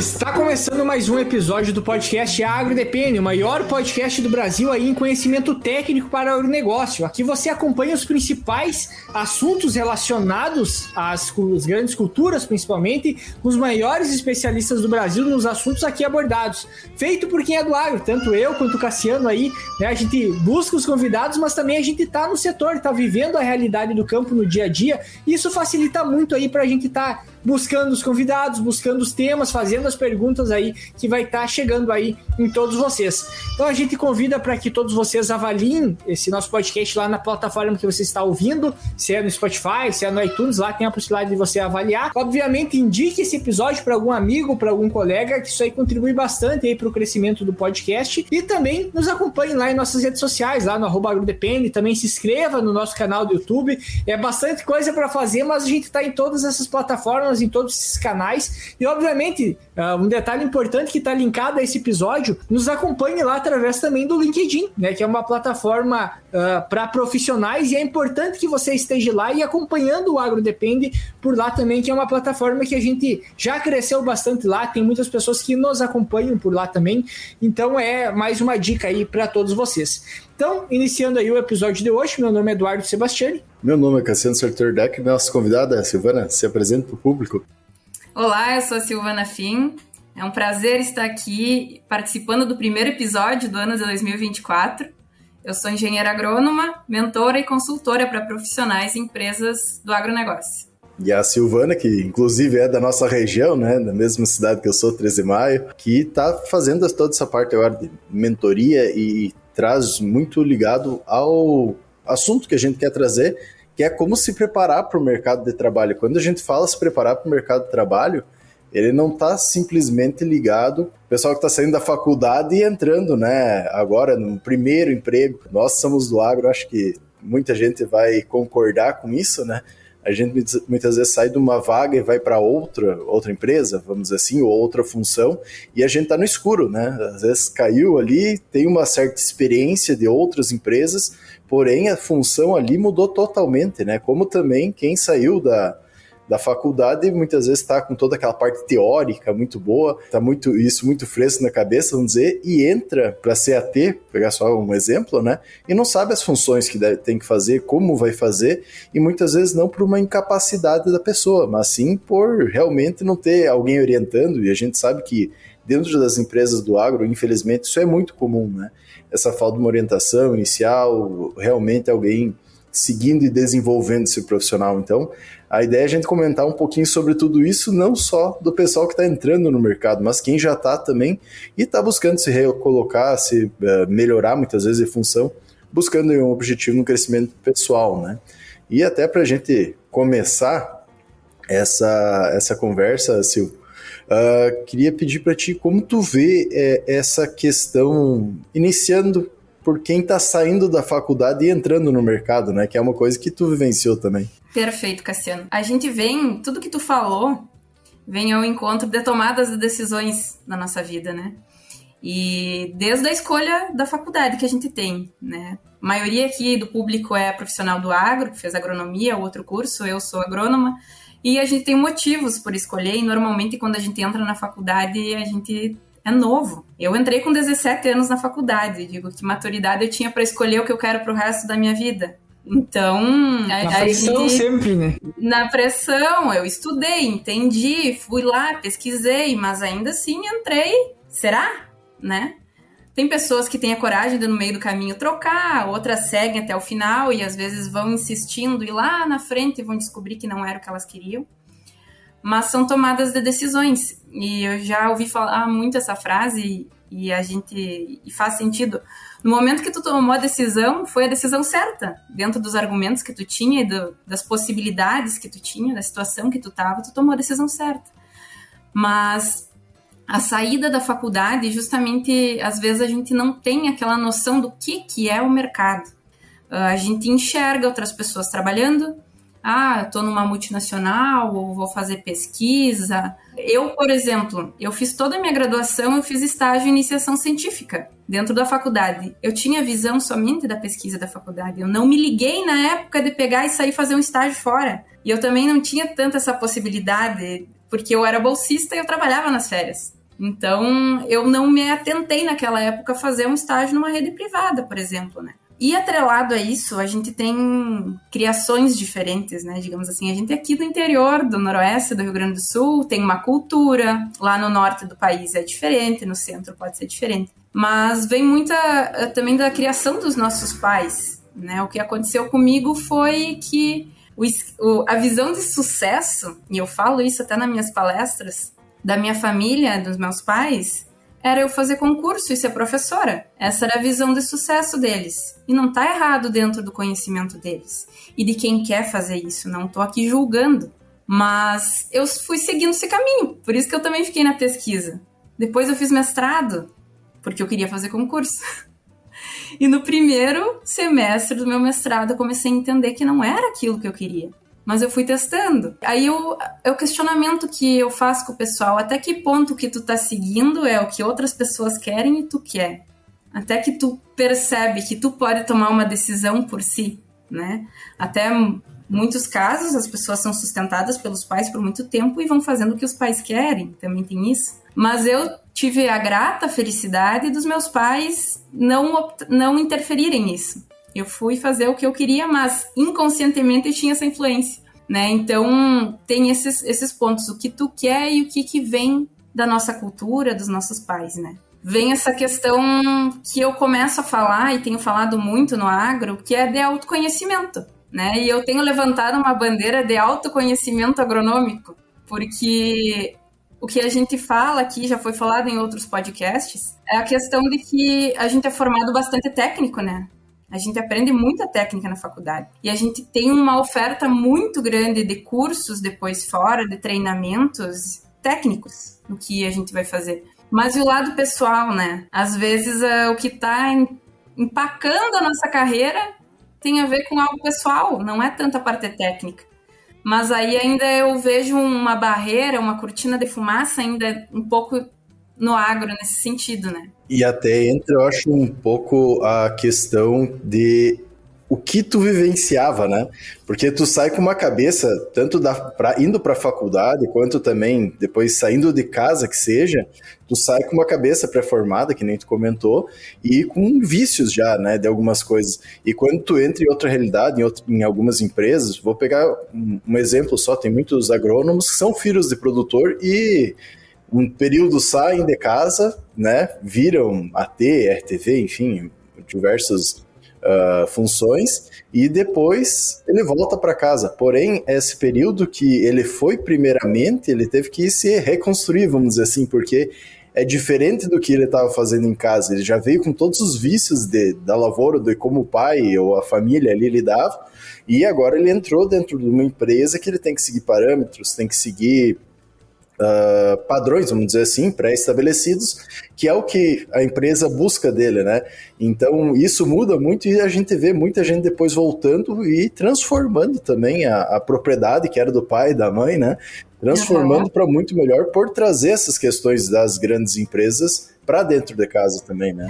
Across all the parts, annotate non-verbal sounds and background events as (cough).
Está começando mais um episódio do podcast Agro Depende, o maior podcast do Brasil aí em conhecimento técnico para o negócio. Aqui você acompanha os principais assuntos relacionados às, às grandes culturas, principalmente, com os maiores especialistas do Brasil nos assuntos aqui abordados. Feito por quem é do agro, tanto eu quanto o Cassiano aí, né? A gente busca os convidados, mas também a gente está no setor, está vivendo a realidade do campo no dia a dia. E isso facilita muito aí para a gente estar tá buscando os convidados, buscando os temas, fazendo as perguntas aí que vai estar tá chegando aí em todos vocês. Então a gente convida para que todos vocês avaliem esse nosso podcast lá na plataforma que você está ouvindo, se é no Spotify, se é no iTunes, lá tem a possibilidade de você avaliar. Obviamente, indique esse episódio para algum amigo, para algum colega, que isso aí contribui bastante aí para o crescimento do podcast. E também nos acompanhe lá em nossas redes sociais, lá no arroba agrodepende, também se inscreva no nosso canal do YouTube. É bastante coisa para fazer, mas a gente está em todas essas plataformas em todos esses canais. E, obviamente, uh, um detalhe importante que está linkado a esse episódio, nos acompanhe lá através também do LinkedIn, né? Que é uma plataforma uh, ah, para profissionais e é importante que você esteja lá e acompanhando o Agro Depende por lá também, que é uma plataforma que a gente já cresceu bastante lá, tem muitas pessoas que nos acompanham por lá também. Então, é mais uma dica aí para todos vocês. Então, iniciando aí o episódio de hoje, meu nome é Eduardo Sebastiani. Meu nome é Cassiano Sartor Deck, nossa convidada é Silvana, se apresenta para o público. Olá, eu sou a Silvana Fim. É um prazer estar aqui participando do primeiro episódio do ano de 2024. Eu sou engenheira agrônoma, mentora e consultora para profissionais e empresas do agronegócio. E a Silvana, que inclusive é da nossa região, né, da mesma cidade que eu sou, 13 de Maio, que está fazendo toda essa parte agora de mentoria e traz muito ligado ao assunto que a gente quer trazer, que é como se preparar para o mercado de trabalho. Quando a gente fala se preparar para o mercado de trabalho, ele não está simplesmente ligado o pessoal que está saindo da faculdade e entrando, né? Agora no primeiro emprego. Nós somos do agro, acho que muita gente vai concordar com isso, né? A gente muitas vezes sai de uma vaga e vai para outra, outra empresa, vamos dizer assim, ou outra função, e a gente está no escuro, né? Às vezes caiu ali, tem uma certa experiência de outras empresas, porém a função ali mudou totalmente, né? Como também quem saiu da, da faculdade muitas vezes está com toda aquela parte teórica muito boa, está muito isso muito fresco na cabeça, vamos dizer, e entra para CAT, pegar só um exemplo, né? E não sabe as funções que deve, tem que fazer, como vai fazer, e muitas vezes não por uma incapacidade da pessoa, mas sim por realmente não ter alguém orientando, e a gente sabe que dentro das empresas do agro, infelizmente, isso é muito comum, né? Essa falta de uma orientação inicial, realmente alguém seguindo e desenvolvendo esse profissional. Então, a ideia é a gente comentar um pouquinho sobre tudo isso, não só do pessoal que está entrando no mercado, mas quem já está também e está buscando se recolocar, se uh, melhorar muitas vezes em função, buscando um objetivo no crescimento pessoal, né? E até para a gente começar essa, essa conversa, Silvio, uh, queria pedir para ti como tu vê é, essa questão iniciando por quem está saindo da faculdade e entrando no mercado, né? Que é uma coisa que tu vivenciou também. Perfeito, Cassiano. A gente vem, tudo que tu falou, vem ao encontro de tomadas de decisões na nossa vida, né? E desde a escolha da faculdade que a gente tem, né? A maioria aqui do público é profissional do agro, que fez agronomia, outro curso, eu sou agrônoma, e a gente tem motivos por escolher, e normalmente quando a gente entra na faculdade, a gente é novo. Eu entrei com 17 anos na faculdade, digo que maturidade eu tinha para escolher o que eu quero para o resto da minha vida. Então, a, na pressão gente, sempre, né? Na pressão, eu estudei, entendi, fui lá, pesquisei, mas ainda assim entrei. Será? Né? Tem pessoas que têm a coragem de no meio do caminho trocar, outras seguem até o final e às vezes vão insistindo e lá na frente vão descobrir que não era o que elas queriam. Mas são tomadas de decisões. E eu já ouvi falar muito essa frase e a gente e faz sentido no momento que tu tomou a decisão, foi a decisão certa. Dentro dos argumentos que tu tinha e do, das possibilidades que tu tinha, da situação que tu estava, tu tomou a decisão certa. Mas a saída da faculdade, justamente, às vezes a gente não tem aquela noção do que, que é o mercado. Ah, a gente enxerga outras pessoas trabalhando, ah, estou numa multinacional ou vou fazer pesquisa. Eu, por exemplo, eu fiz toda a minha graduação, eu fiz estágio em iniciação científica dentro da faculdade. Eu tinha visão somente da pesquisa da faculdade. Eu não me liguei na época de pegar e sair fazer um estágio fora. E eu também não tinha tanta essa possibilidade porque eu era bolsista e eu trabalhava nas férias. Então, eu não me atentei naquela época a fazer um estágio numa rede privada, por exemplo, né? E atrelado a isso, a gente tem criações diferentes, né? Digamos assim, a gente é aqui do interior, do noroeste do Rio Grande do Sul, tem uma cultura, lá no norte do país é diferente, no centro pode ser diferente. Mas vem muita eh, também da criação dos nossos pais, né? O que aconteceu comigo foi que o, a visão de sucesso, e eu falo isso até nas minhas palestras, da minha família, dos meus pais, era eu fazer concurso e ser professora. Essa era a visão de sucesso deles. E não tá errado dentro do conhecimento deles. E de quem quer fazer isso. Não tô aqui julgando. Mas eu fui seguindo esse caminho. Por isso que eu também fiquei na pesquisa. Depois eu fiz mestrado, porque eu queria fazer concurso. (laughs) E no primeiro semestre do meu mestrado eu comecei a entender que não era aquilo que eu queria mas eu fui testando. Aí eu, é o questionamento que eu faço com o pessoal, até que ponto que tu tá seguindo é o que outras pessoas querem e tu quer. Até que tu percebe que tu pode tomar uma decisão por si, né? Até muitos casos as pessoas são sustentadas pelos pais por muito tempo e vão fazendo o que os pais querem, também tem isso. Mas eu tive a grata felicidade dos meus pais não, não interferirem nisso. Eu fui fazer o que eu queria, mas inconscientemente tinha essa influência, né? Então, tem esses, esses pontos, o que tu quer e o que, que vem da nossa cultura, dos nossos pais, né? Vem essa questão que eu começo a falar e tenho falado muito no agro, que é de autoconhecimento, né? E eu tenho levantado uma bandeira de autoconhecimento agronômico, porque o que a gente fala aqui, já foi falado em outros podcasts, é a questão de que a gente é formado bastante técnico, né? A gente aprende muita técnica na faculdade. E a gente tem uma oferta muito grande de cursos depois fora, de treinamentos técnicos no que a gente vai fazer. Mas e o lado pessoal, né? Às vezes é, o que está empacando a nossa carreira tem a ver com algo pessoal, não é tanta parte técnica. Mas aí ainda eu vejo uma barreira, uma cortina de fumaça ainda um pouco no agro nesse sentido, né? E até entra, eu acho, um pouco a questão de o que tu vivenciava, né? Porque tu sai com uma cabeça, tanto da, pra, indo para a faculdade, quanto também depois saindo de casa, que seja, tu sai com uma cabeça pré-formada, que nem tu comentou, e com vícios já, né, de algumas coisas. E quando tu entra em outra realidade, em, outro, em algumas empresas, vou pegar um, um exemplo só, tem muitos agrônomos que são filhos de produtor e um período saem de casa, né, viram AT, RTV, enfim, diversas uh, funções, e depois ele volta para casa. Porém, esse período que ele foi primeiramente, ele teve que se reconstruir, vamos dizer assim, porque é diferente do que ele estava fazendo em casa. Ele já veio com todos os vícios de, da lavoura, de como o pai ou a família ali lidava, e agora ele entrou dentro de uma empresa que ele tem que seguir parâmetros, tem que seguir uh, padrões, vamos dizer assim, pré-estabelecidos, que é o que a empresa busca dele, né? Então isso muda muito e a gente vê muita gente depois voltando e transformando também a, a propriedade que era do pai e da mãe, né? Transformando uhum. para muito melhor por trazer essas questões das grandes empresas para dentro de casa também, né?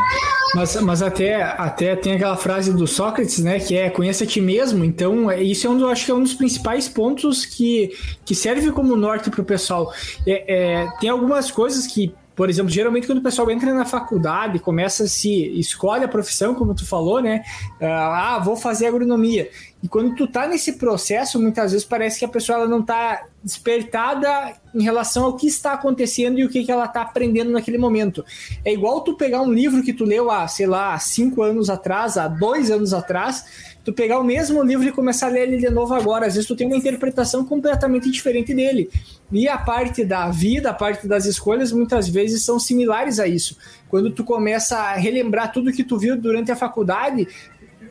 Mas, mas até, até tem aquela frase do Sócrates, né? Que é conheça a ti mesmo. Então, é, isso é um, acho que é um dos principais pontos que, que serve como norte para o pessoal. É, é, tem algumas coisas que por exemplo, geralmente quando o pessoal entra na faculdade, começa a se escolhe a profissão, como tu falou, né? Ah, vou fazer agronomia. E quando tu tá nesse processo, muitas vezes parece que a pessoa ela não tá despertada em relação ao que está acontecendo e o que, que ela tá aprendendo naquele momento. É igual tu pegar um livro que tu leu há, sei lá, cinco anos atrás, há dois anos atrás, tu pegar o mesmo livro e começar a ler ele de novo agora. Às vezes tu tem uma interpretação completamente diferente dele. E a parte da vida, a parte das escolhas, muitas vezes são similares a isso. Quando tu começa a relembrar tudo que tu viu durante a faculdade,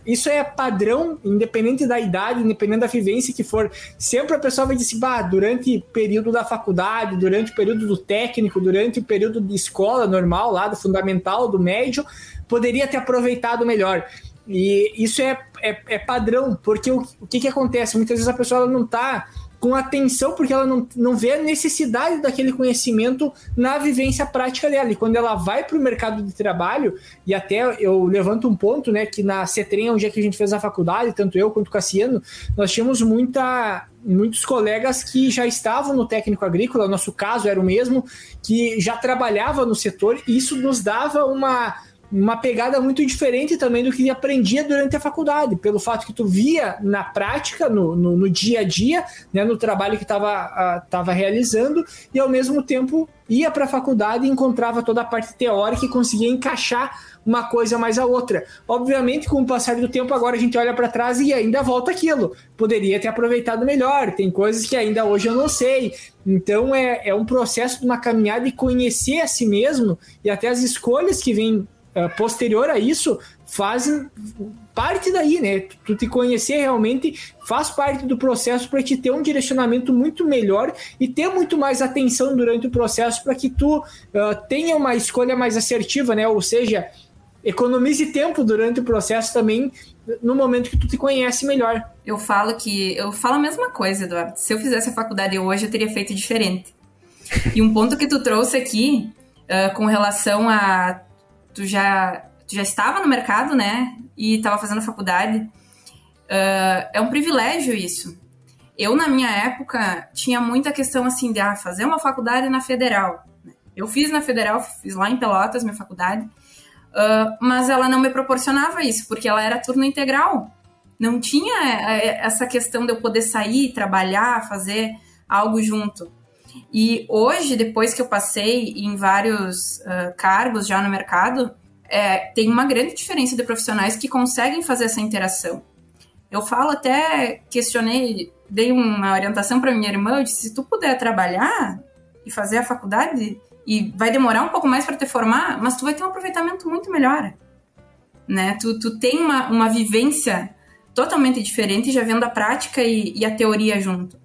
isso é padrão, independente da idade, independente da vivência que for. Sempre a pessoa vai dizer bah, durante o período da faculdade, durante o período do técnico, durante o período de escola normal, lá do fundamental, do médio, poderia ter aproveitado melhor. E isso é, é, é padrão, porque o, o que, que acontece? Muitas vezes a pessoa não está com atenção, porque ela não, não vê a necessidade daquele conhecimento na vivência prática dela. E quando ela vai para o mercado de trabalho, e até eu levanto um ponto, né, que na CETREM, onde é que a gente fez a faculdade, tanto eu quanto o Cassiano, nós tínhamos muita, muitos colegas que já estavam no técnico agrícola, nosso caso era o mesmo, que já trabalhava no setor, e isso nos dava uma uma pegada muito diferente também do que aprendia durante a faculdade, pelo fato que tu via na prática, no, no, no dia a dia, né, no trabalho que estava tava realizando, e ao mesmo tempo ia para a faculdade e encontrava toda a parte teórica e conseguia encaixar uma coisa mais a outra. Obviamente, com o passar do tempo, agora a gente olha para trás e ainda volta aquilo. Poderia ter aproveitado melhor, tem coisas que ainda hoje eu não sei. Então, é, é um processo de uma caminhada de conhecer a si mesmo e até as escolhas que vêm posterior a isso fazem parte daí, né? Tu te conhecer realmente faz parte do processo para te ter um direcionamento muito melhor e ter muito mais atenção durante o processo para que tu uh, tenha uma escolha mais assertiva, né? Ou seja, economize tempo durante o processo também no momento que tu te conhece melhor. Eu falo que eu falo a mesma coisa, Eduardo. Se eu fizesse a faculdade hoje, eu teria feito diferente. E um ponto que tu trouxe aqui uh, com relação a tu já, tu já estava no mercado, né? E estava fazendo faculdade. Uh, é um privilégio isso. Eu, na minha época, tinha muita questão assim de ah, fazer uma faculdade na federal. Eu fiz na federal, fiz lá em Pelotas, minha faculdade, uh, mas ela não me proporcionava isso, porque ela era turno integral. Não tinha eh, essa questão de eu poder sair, trabalhar, fazer algo junto. E hoje, depois que eu passei em vários uh, cargos já no mercado, é, tem uma grande diferença de profissionais que conseguem fazer essa interação. Eu falo até, questionei, dei uma orientação para minha irmã, eu disse, se tu puder trabalhar e fazer a faculdade, e vai demorar um pouco mais para te formar, mas tu vai ter um aproveitamento muito melhor. Né? Tu, tu tem uma, uma vivência totalmente diferente, já vendo a prática e, e a teoria junto.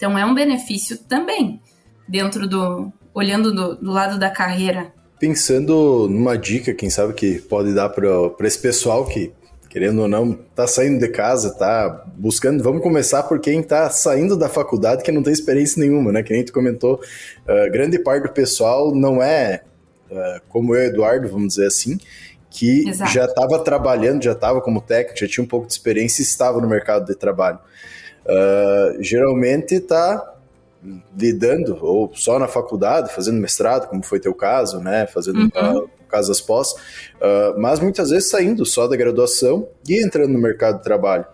Então é um benefício também, dentro do. olhando do, do lado da carreira. Pensando numa dica, quem sabe que pode dar para esse pessoal que, querendo ou não, tá saindo de casa, tá buscando. Vamos começar por quem tá saindo da faculdade que não tem experiência nenhuma, né? Que nem tu comentou, uh, grande parte do pessoal não é uh, como eu, Eduardo, vamos dizer assim, que Exato. já estava trabalhando, já estava como técnico, já tinha um pouco de experiência e estava no mercado de trabalho uh, geralmente está lidando ou só na faculdade, fazendo mestrado, como foi teu caso, né, fazendo uhum. uh, casas pós, uh, mas muitas vezes saindo só da graduação e entrando no mercado de trabalho.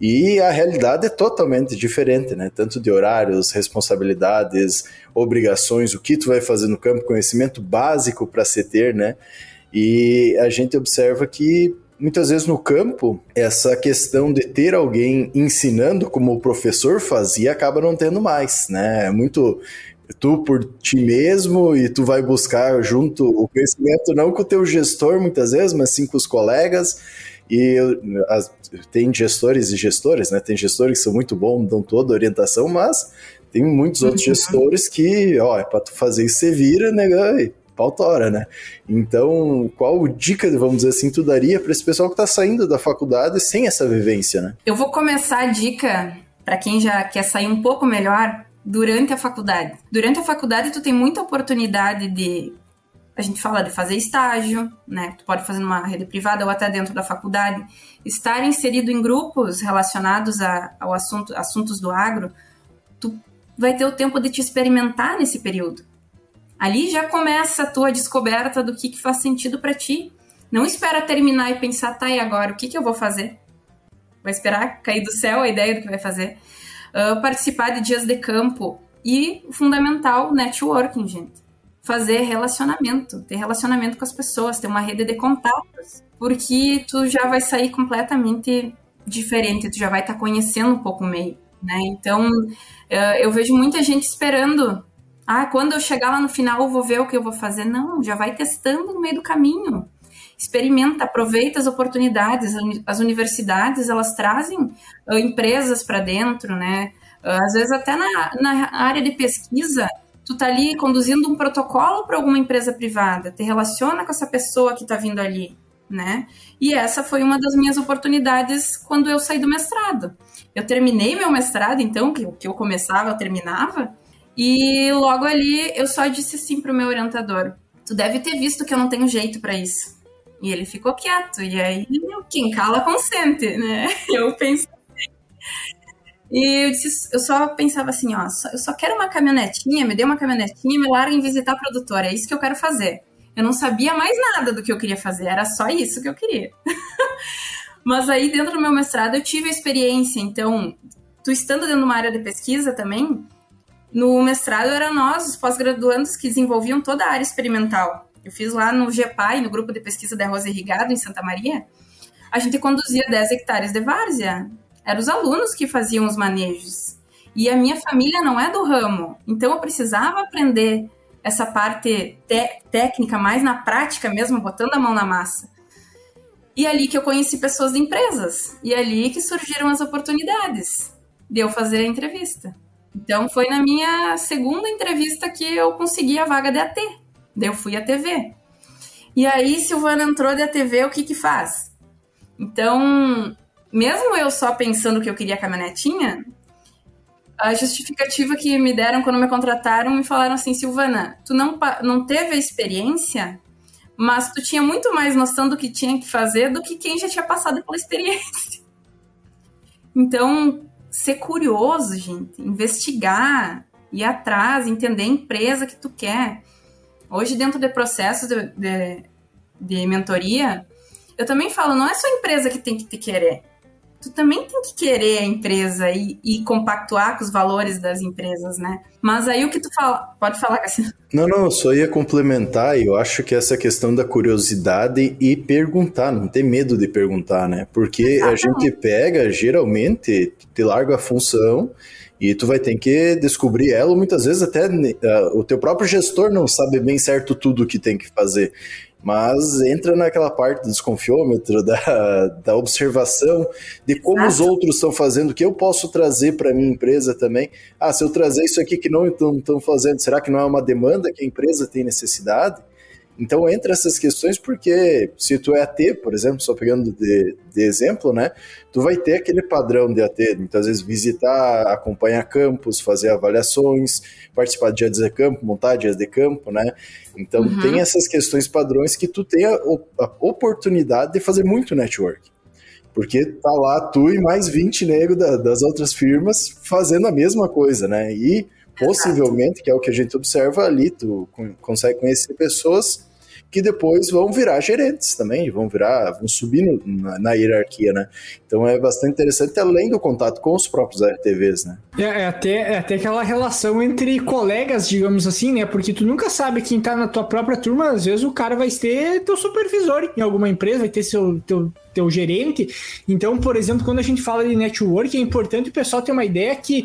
E a realidade é totalmente diferente, né? Tanto de horários, responsabilidades, obrigações, o que tu vai fazer no campo, conhecimento básico para se ter, né? E a gente observa que muitas vezes no campo, essa questão de ter alguém ensinando como o professor fazia acaba não tendo mais, né? É muito tu por ti mesmo e tu vai buscar junto o conhecimento não com o teu gestor muitas vezes, mas sim com os colegas e as, tem gestores e gestores, né? Tem gestores que são muito bons, dão toda a orientação, mas tem muitos outros uhum. gestores que, ó, é para tu fazer isso, você vira, né? Pautora, né? Então, qual dica, vamos dizer assim, tu daria para esse pessoal que está saindo da faculdade sem essa vivência, né? Eu vou começar a dica para quem já quer sair um pouco melhor durante a faculdade. Durante a faculdade, tu tem muita oportunidade de a gente fala de fazer estágio, né? Tu pode fazer numa rede privada ou até dentro da faculdade, estar inserido em grupos relacionados a, ao assunto, assuntos do agro, tu vai ter o tempo de te experimentar nesse período. Ali já começa a tua descoberta do que, que faz sentido para ti. Não espera terminar e pensar, tá, e agora, o que, que eu vou fazer? Vai esperar cair do céu a ideia do que vai fazer. Uh, participar de dias de campo e, fundamental, networking, gente. Fazer relacionamento, ter relacionamento com as pessoas, ter uma rede de contatos, porque tu já vai sair completamente diferente, tu já vai estar tá conhecendo um pouco o meio, né? Então, uh, eu vejo muita gente esperando ah, quando eu chegar lá no final eu vou ver o que eu vou fazer. Não, já vai testando no meio do caminho. Experimenta, aproveita as oportunidades. As universidades, elas trazem uh, empresas para dentro, né? Uh, às vezes até na, na área de pesquisa, tu tá ali conduzindo um protocolo para alguma empresa privada, te relaciona com essa pessoa que está vindo ali. né? E essa foi uma das minhas oportunidades quando eu saí do mestrado. Eu terminei meu mestrado, então, que, que eu começava, eu terminava, e logo ali eu só disse sim pro meu orientador: Tu deve ter visto que eu não tenho jeito para isso. E ele ficou quieto. E aí, quem cala consente, né? (laughs) Eu pensei. E eu, disse, eu só pensava assim, ó, eu só quero uma caminhonetinha, me dê uma caminhonetinha e me larguem visitar a produtora. É isso que eu quero fazer. Eu não sabia mais nada do que eu queria fazer, era só isso que eu queria. (laughs) Mas aí, dentro do meu mestrado, eu tive a experiência. Então, tu estando dentro de uma área de pesquisa também, no mestrado era nós, os pós-graduandos, que desenvolviam toda a área experimental. Eu fiz lá no GEPAI, no grupo de pesquisa de arroz irrigado em Santa Maria. A gente conduzia 10 hectares de várzea. Eram os alunos que faziam os manejos. E a minha família não é do ramo. Então eu precisava aprender essa parte técnica mais na prática mesmo, botando a mão na massa. E é ali que eu conheci pessoas de empresas. E é ali que surgiram as oportunidades de eu fazer a entrevista. Então foi na minha segunda entrevista que eu consegui a vaga de AT. Daí eu fui à TV. E aí, Silvana entrou da TV, o que que faz? Então, mesmo eu só pensando que eu queria a caminhonetinha, a justificativa que me deram quando me contrataram me falaram assim, Silvana, tu não, não teve experiência, mas tu tinha muito mais noção do que tinha que fazer do que quem já tinha passado pela experiência. Então, ser curioso, gente, investigar, ir atrás, entender a empresa que tu quer. Hoje, dentro de processos de, de, de mentoria, eu também falo, não é só a empresa que tem que te querer. Tu também tem que querer a empresa e, e compactuar com os valores das empresas, né? Mas aí o que tu fala, pode falar, Cassino? Não, não, eu só ia complementar, e eu acho que essa questão da curiosidade e perguntar, não ter medo de perguntar, né? Porque Exatamente. a gente pega, geralmente, te larga a função e tu vai ter que descobrir ela, muitas vezes até uh, o teu próprio gestor não sabe bem certo tudo o que tem que fazer. Mas entra naquela parte do desconfiômetro, da, da observação de como Exato. os outros estão fazendo, o que eu posso trazer para minha empresa também. Ah, se eu trazer isso aqui que não estão fazendo, será que não é uma demanda que a empresa tem necessidade? Então entra essas questões porque se tu é AT, por exemplo, só pegando de, de, exemplo, né, tu vai ter aquele padrão de AT, muitas vezes visitar, acompanhar campos, fazer avaliações, participar de dias de campo, montar dias de campo, né, então uhum. tem essas questões padrões que tu tem a, a, oportunidade de fazer muito network, porque tá lá tu e mais 20 negros da, das outras firmas fazendo a mesma coisa, né, e possivelmente, que é o que a gente observa ali, tu consegue conhecer pessoas que depois vão virar gerentes também, vão virar, vão subir no, na, na, hierarquia, né? Então é bastante interessante, além do contato com os próprios RTVs, né? É, é, até, é até aquela relação entre colegas, digamos assim, né? Porque tu nunca sabe quem tá na tua própria turma, às vezes o cara vai ter teu supervisor em alguma empresa, vai ter seu teu, teu gerente. Então, por exemplo, quando a gente fala de network, é importante o pessoal ter uma ideia que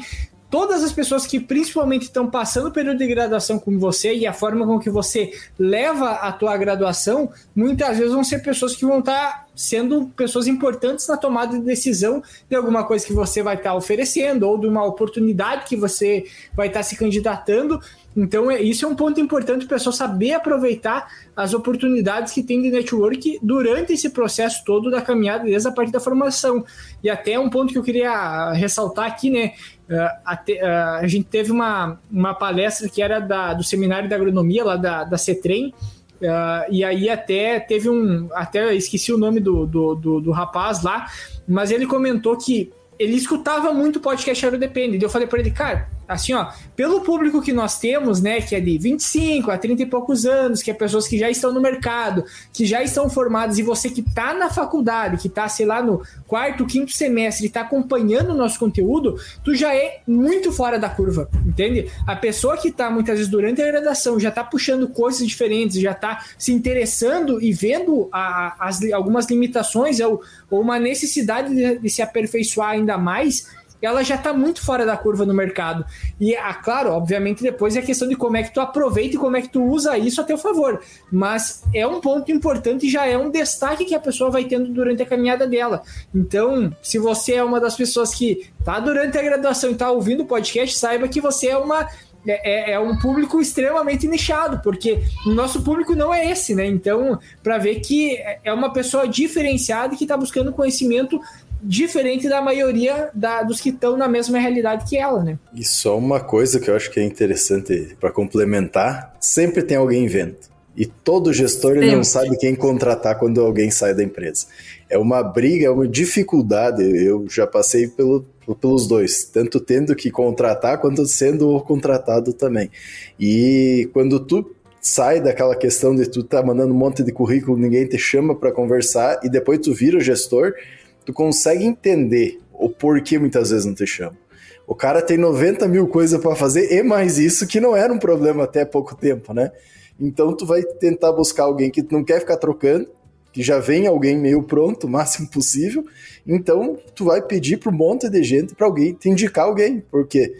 todas as pessoas que principalmente estão passando o período de graduação com você e a forma com que você leva a tua graduação, muitas vezes vão ser pessoas que vão estar sendo pessoas importantes na tomada de decisão de alguma coisa que você vai estar oferecendo ou de uma oportunidade que você vai estar se candidatando. Então, é, isso é um ponto importante o pessoal saber aproveitar as oportunidades que tem de network durante esse processo todo da caminhada, desde a parte da formação. E até um ponto que eu queria ressaltar aqui, né? Uh, uh, a gente teve uma, uma palestra que era da, do seminário da agronomia lá da, da CETREM, uh, e aí até teve um. Até esqueci o nome do, do, do, do rapaz lá, mas ele comentou que ele escutava muito podcast Aerodepende. E eu falei para ele, cara, assim, ó, pelo público que nós temos, né, que é de 25 a 30 e poucos anos, que é pessoas que já estão no mercado, que já estão formadas, e você que está na faculdade, que está, sei lá, no quarto, quinto semestre, está acompanhando o nosso conteúdo, tu já é muito fora da curva, entende? A pessoa que está, muitas vezes, durante a graduação, já está puxando coisas diferentes, já está se interessando e vendo a, as, algumas limitações ou, ou uma necessidade de, de se aperfeiçoar ainda mais, ela já está muito fora da curva no mercado. E, ah, claro, obviamente, depois é questão de como é que tu aproveita e como é que tu usa isso a teu favor. Mas é um ponto importante e já é um destaque que a pessoa vai tendo durante a caminhada dela. Então, se você é uma das pessoas que está durante a graduação e está ouvindo o podcast, saiba que você é uma é, é, é, um público extremamente nichado, porque o nosso público não é esse, né? Então, para ver que é uma pessoa diferenciada que está buscando conhecimento diferente da maioria da, dos que estão na mesma realidade que ela, né? E só uma coisa que eu acho que é interessante para complementar: sempre tem alguém vendo. E todo gestor não sabe quem contratar quando alguém sai da empresa. É uma briga, é uma dificuldade. Eu já passei pelo, pelos dois, tanto tendo que contratar quanto sendo contratado também. E quando tu sai daquela questão de tu tá mandando um monte de currículo, ninguém te chama para conversar e depois tu vira o gestor, tu consegue entender o porquê muitas vezes não te chama. O cara tem 90 mil coisas para fazer e mais isso, que não era um problema até pouco tempo, né? Então tu vai tentar buscar alguém que não quer ficar trocando, que já vem alguém meio pronto, o máximo possível. Então tu vai pedir para um monte de gente para alguém te indicar alguém, porque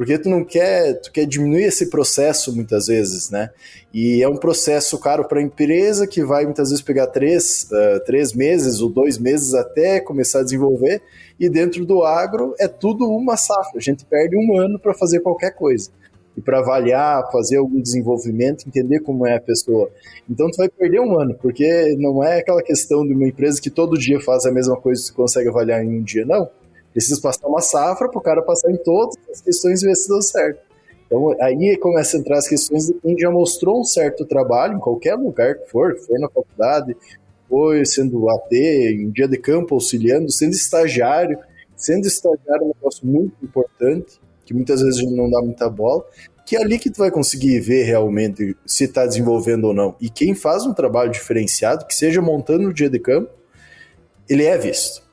porque tu não quer, tu quer diminuir esse processo muitas vezes, né? E é um processo caro para a empresa que vai muitas vezes pegar três, uh, três meses ou dois meses até começar a desenvolver. E dentro do agro é tudo uma safra. A gente perde um ano para fazer qualquer coisa e para avaliar, fazer algum desenvolvimento, entender como é a pessoa. Então tu vai perder um ano, porque não é aquela questão de uma empresa que todo dia faz a mesma coisa e consegue avaliar em um dia, não. Precisa passar uma safra para o cara passar em todas as questões e ver se deu certo. Então aí começa a entrar as questões de quem já mostrou um certo trabalho em qualquer lugar que for, foi na faculdade, foi sendo AT, em dia de campo auxiliando, sendo estagiário. Sendo estagiário é um negócio muito importante que muitas vezes não dá muita bola, que é ali que tu vai conseguir ver realmente se está desenvolvendo ou não. E quem faz um trabalho diferenciado, que seja montando o dia de campo, ele é visto.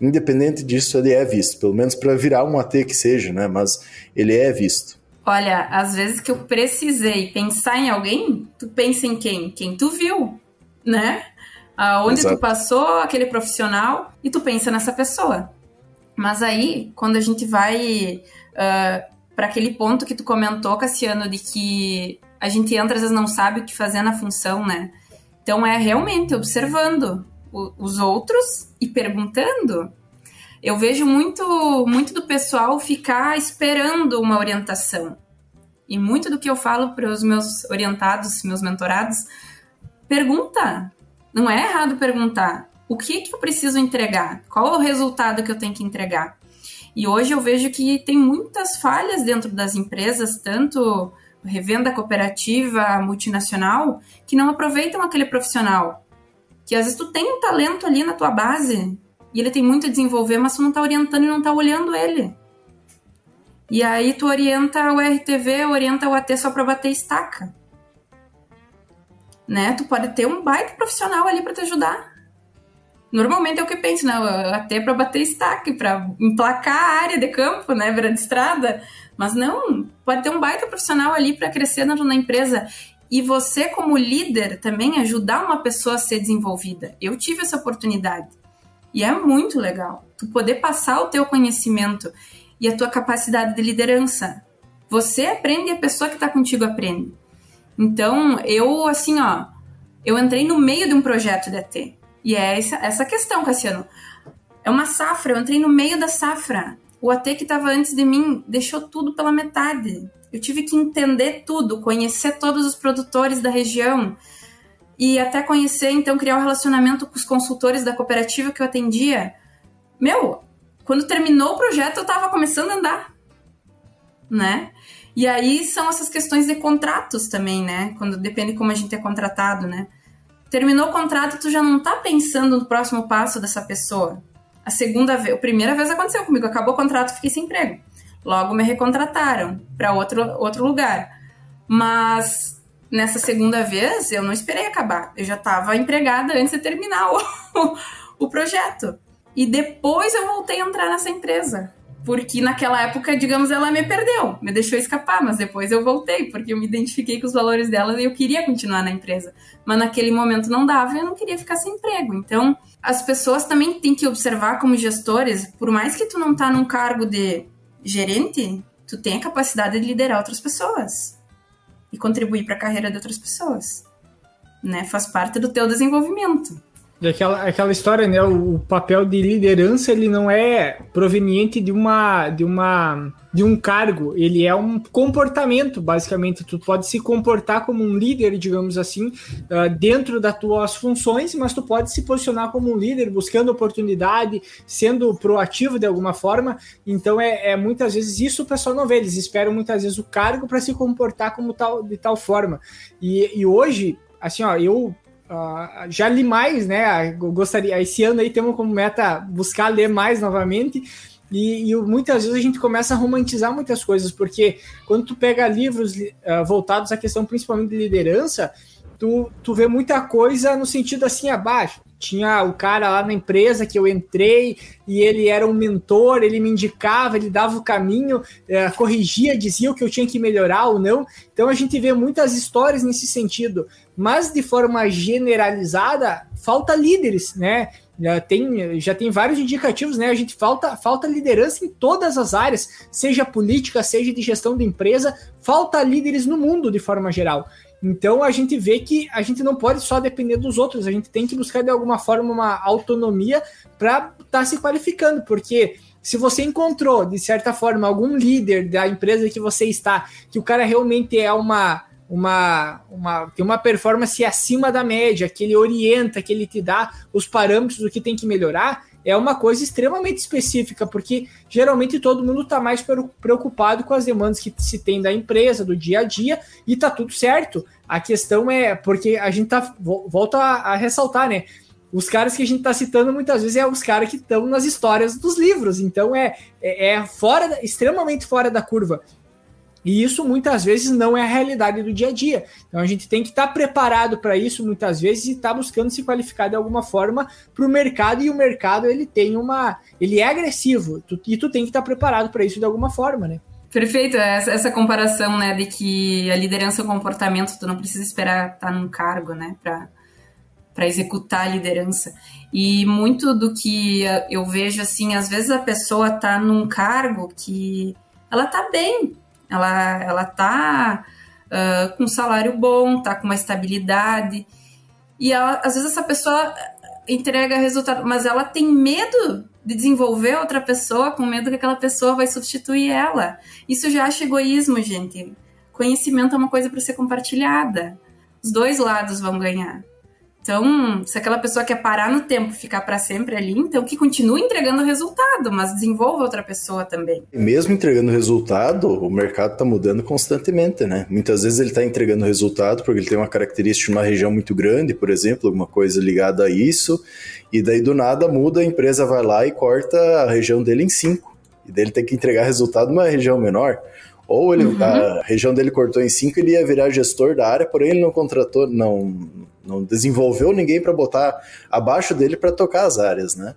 Independente disso, ele é visto, pelo menos para virar um AT que seja, né? Mas ele é visto. Olha, às vezes que eu precisei pensar em alguém, tu pensa em quem? Quem tu viu, né? Aonde Exato. tu passou aquele profissional e tu pensa nessa pessoa. Mas aí, quando a gente vai uh, ah, para aquele ponto que tu comentou, Cassiano, de que a gente entra às vezes não sabe o que fazer na função, né? Então é realmente observando os outros e perguntando. Eu vejo muito, muito do pessoal ficar esperando uma orientação. E muito do que eu falo para os meus orientados, meus mentorados, pergunta. Não é errado perguntar. O que, que eu preciso entregar? Qual é o resultado que eu tenho que entregar? E hoje eu vejo que tem muitas falhas dentro das empresas, tanto revenda cooperativa, multinacional, que não aproveitam aquele profissional. Que às vezes tu tem um talento ali na tua base e ele tem muito a desenvolver, mas tu não tá orientando e não tá olhando ele. E aí tu orienta o RTV, orienta o AT só para bater estaca. Né? Tu pode ter um baita profissional ali para te ajudar. Normalmente é o que eu penso, né? Até para bater estaque, para emplacar a área de campo, né? Beira de estrada. Mas não, pode ter um baita profissional ali para crescer na empresa. E você, como líder, também ajudar uma pessoa a ser desenvolvida. Eu tive essa oportunidade. E é muito legal. Tu poder passar o teu conhecimento e a tua capacidade de liderança. Você aprende e a pessoa que está contigo aprende. Então, eu, assim, ó, eu entrei no meio de um projeto de AT. E é essa, essa questão, Cassiano. É uma safra, eu entrei no meio da safra. O AT que estava antes de mim deixou tudo pela metade. Eu tive que entender tudo, conhecer todos os produtores da região e até conhecer, então, criar um relacionamento com os consultores da cooperativa que eu atendia. Meu, quando terminou o projeto, eu estava começando a andar, né? E aí são essas questões de contratos também, né? Quando depende como a gente é contratado, né? Terminou o contrato, tu já não tá pensando no próximo passo dessa pessoa. A segunda vez, a primeira vez aconteceu comigo, acabou o contrato, fiquei sem emprego. Logo me recontrataram para outro, outro lugar. Mas nessa segunda vez eu não esperei acabar. Eu já estava empregada antes de terminar o, (laughs) o projeto. E depois eu voltei a entrar nessa empresa porque naquela época, digamos, ela me perdeu, me deixou escapar, mas depois eu voltei, porque eu me identifiquei com os valores dela e eu queria continuar na empresa. Mas naquele momento não dava e eu não queria ficar sem emprego. Então, as pessoas também têm que observar como gestores, por mais que tu não tá num cargo de gerente, tu tem a capacidade de liderar outras pessoas e contribuir para a carreira de outras pessoas. Né? Faz parte do teu desenvolvimento. E aquela, aquela história, né? O, papel de liderança ele não é proveniente de uma, de uma de um cargo, ele é um comportamento, basicamente. Tu pode se comportar como um líder, digamos assim, uh, dentro das tuas funções, mas tu pode se posicionar como um líder, buscando oportunidade, sendo proativo de alguma forma. Então, é, é muitas vezes isso o pessoal não vê. Eles esperam muitas vezes o cargo para se comportar como tal, de tal forma. E, e hoje, assim, ó, eu Uh, já li mais, né? Eu gostaria. Esse ano aí temos como meta buscar ler mais novamente. E, e, muitas vezes a gente começa a romantizar muitas coisas, porque quando tu pega livros uh, voltados à questão principalmente de liderança, tu, tu vê muita coisa no sentido assim abaixo. Tinha o cara lá na empresa que eu entrei e ele era um mentor, ele me indicava, ele dava o caminho, é, corrigia, dizia o que eu tinha que melhorar ou não. Então a gente vê muitas histórias nesse sentido, mas de forma generalizada, falta líderes, né? Já tem, já tem vários indicativos, né? A gente falta, falta liderança em todas as áreas, seja política, seja de gestão de empresa, falta líderes no mundo de forma geral. Então a gente vê que a gente não pode só depender dos outros, a gente tem que buscar de alguma forma uma autonomia para estar tá se qualificando, porque se você encontrou, de certa forma, algum líder da empresa que você está, que o cara realmente é uma, uma, uma tem uma performance acima da média, que ele orienta, que ele te dá os parâmetros do que tem que melhorar, é uma coisa extremamente específica, porque geralmente todo mundo está mais preocupado com as demandas que se tem da empresa, do dia a dia, e tá tudo certo. A questão é, porque a gente tá, volta a, a ressaltar, né? Os caras que a gente está citando muitas vezes é os caras que estão nas histórias dos livros, então é, é, é fora, extremamente fora da curva. E isso muitas vezes não é a realidade do dia a dia. Então a gente tem que estar tá preparado para isso muitas vezes e estar tá buscando se qualificar de alguma forma para o mercado e o mercado ele tem uma, ele é agressivo tu, e tu tem que estar tá preparado para isso de alguma forma, né? Perfeito, essa, essa comparação, né, de que a liderança é um comportamento, tu não precisa esperar estar num cargo, né, para para executar a liderança. E muito do que eu vejo assim, às vezes a pessoa tá num cargo que ela tá bem, ela, ela tá uh, com um salário bom, tá com uma estabilidade. E ela, às vezes essa pessoa entrega resultado, mas ela tem medo de desenvolver outra pessoa, com medo que aquela pessoa vai substituir ela. Isso já acha egoísmo, gente. Conhecimento é uma coisa para ser compartilhada. Os dois lados vão ganhar. Então, se aquela pessoa quer parar no tempo e ficar para sempre ali, então que continue entregando resultado, mas desenvolva outra pessoa também. Mesmo entregando resultado, o mercado está mudando constantemente, né? Muitas vezes ele está entregando resultado porque ele tem uma característica de uma região muito grande, por exemplo, alguma coisa ligada a isso, e daí do nada muda, a empresa vai lá e corta a região dele em cinco. E daí ele tem que entregar resultado numa região menor. Ou ele, uhum. a região dele cortou em cinco, ele ia virar gestor da área, porém ele não contratou, não não desenvolveu ninguém para botar abaixo dele para tocar as áreas, né?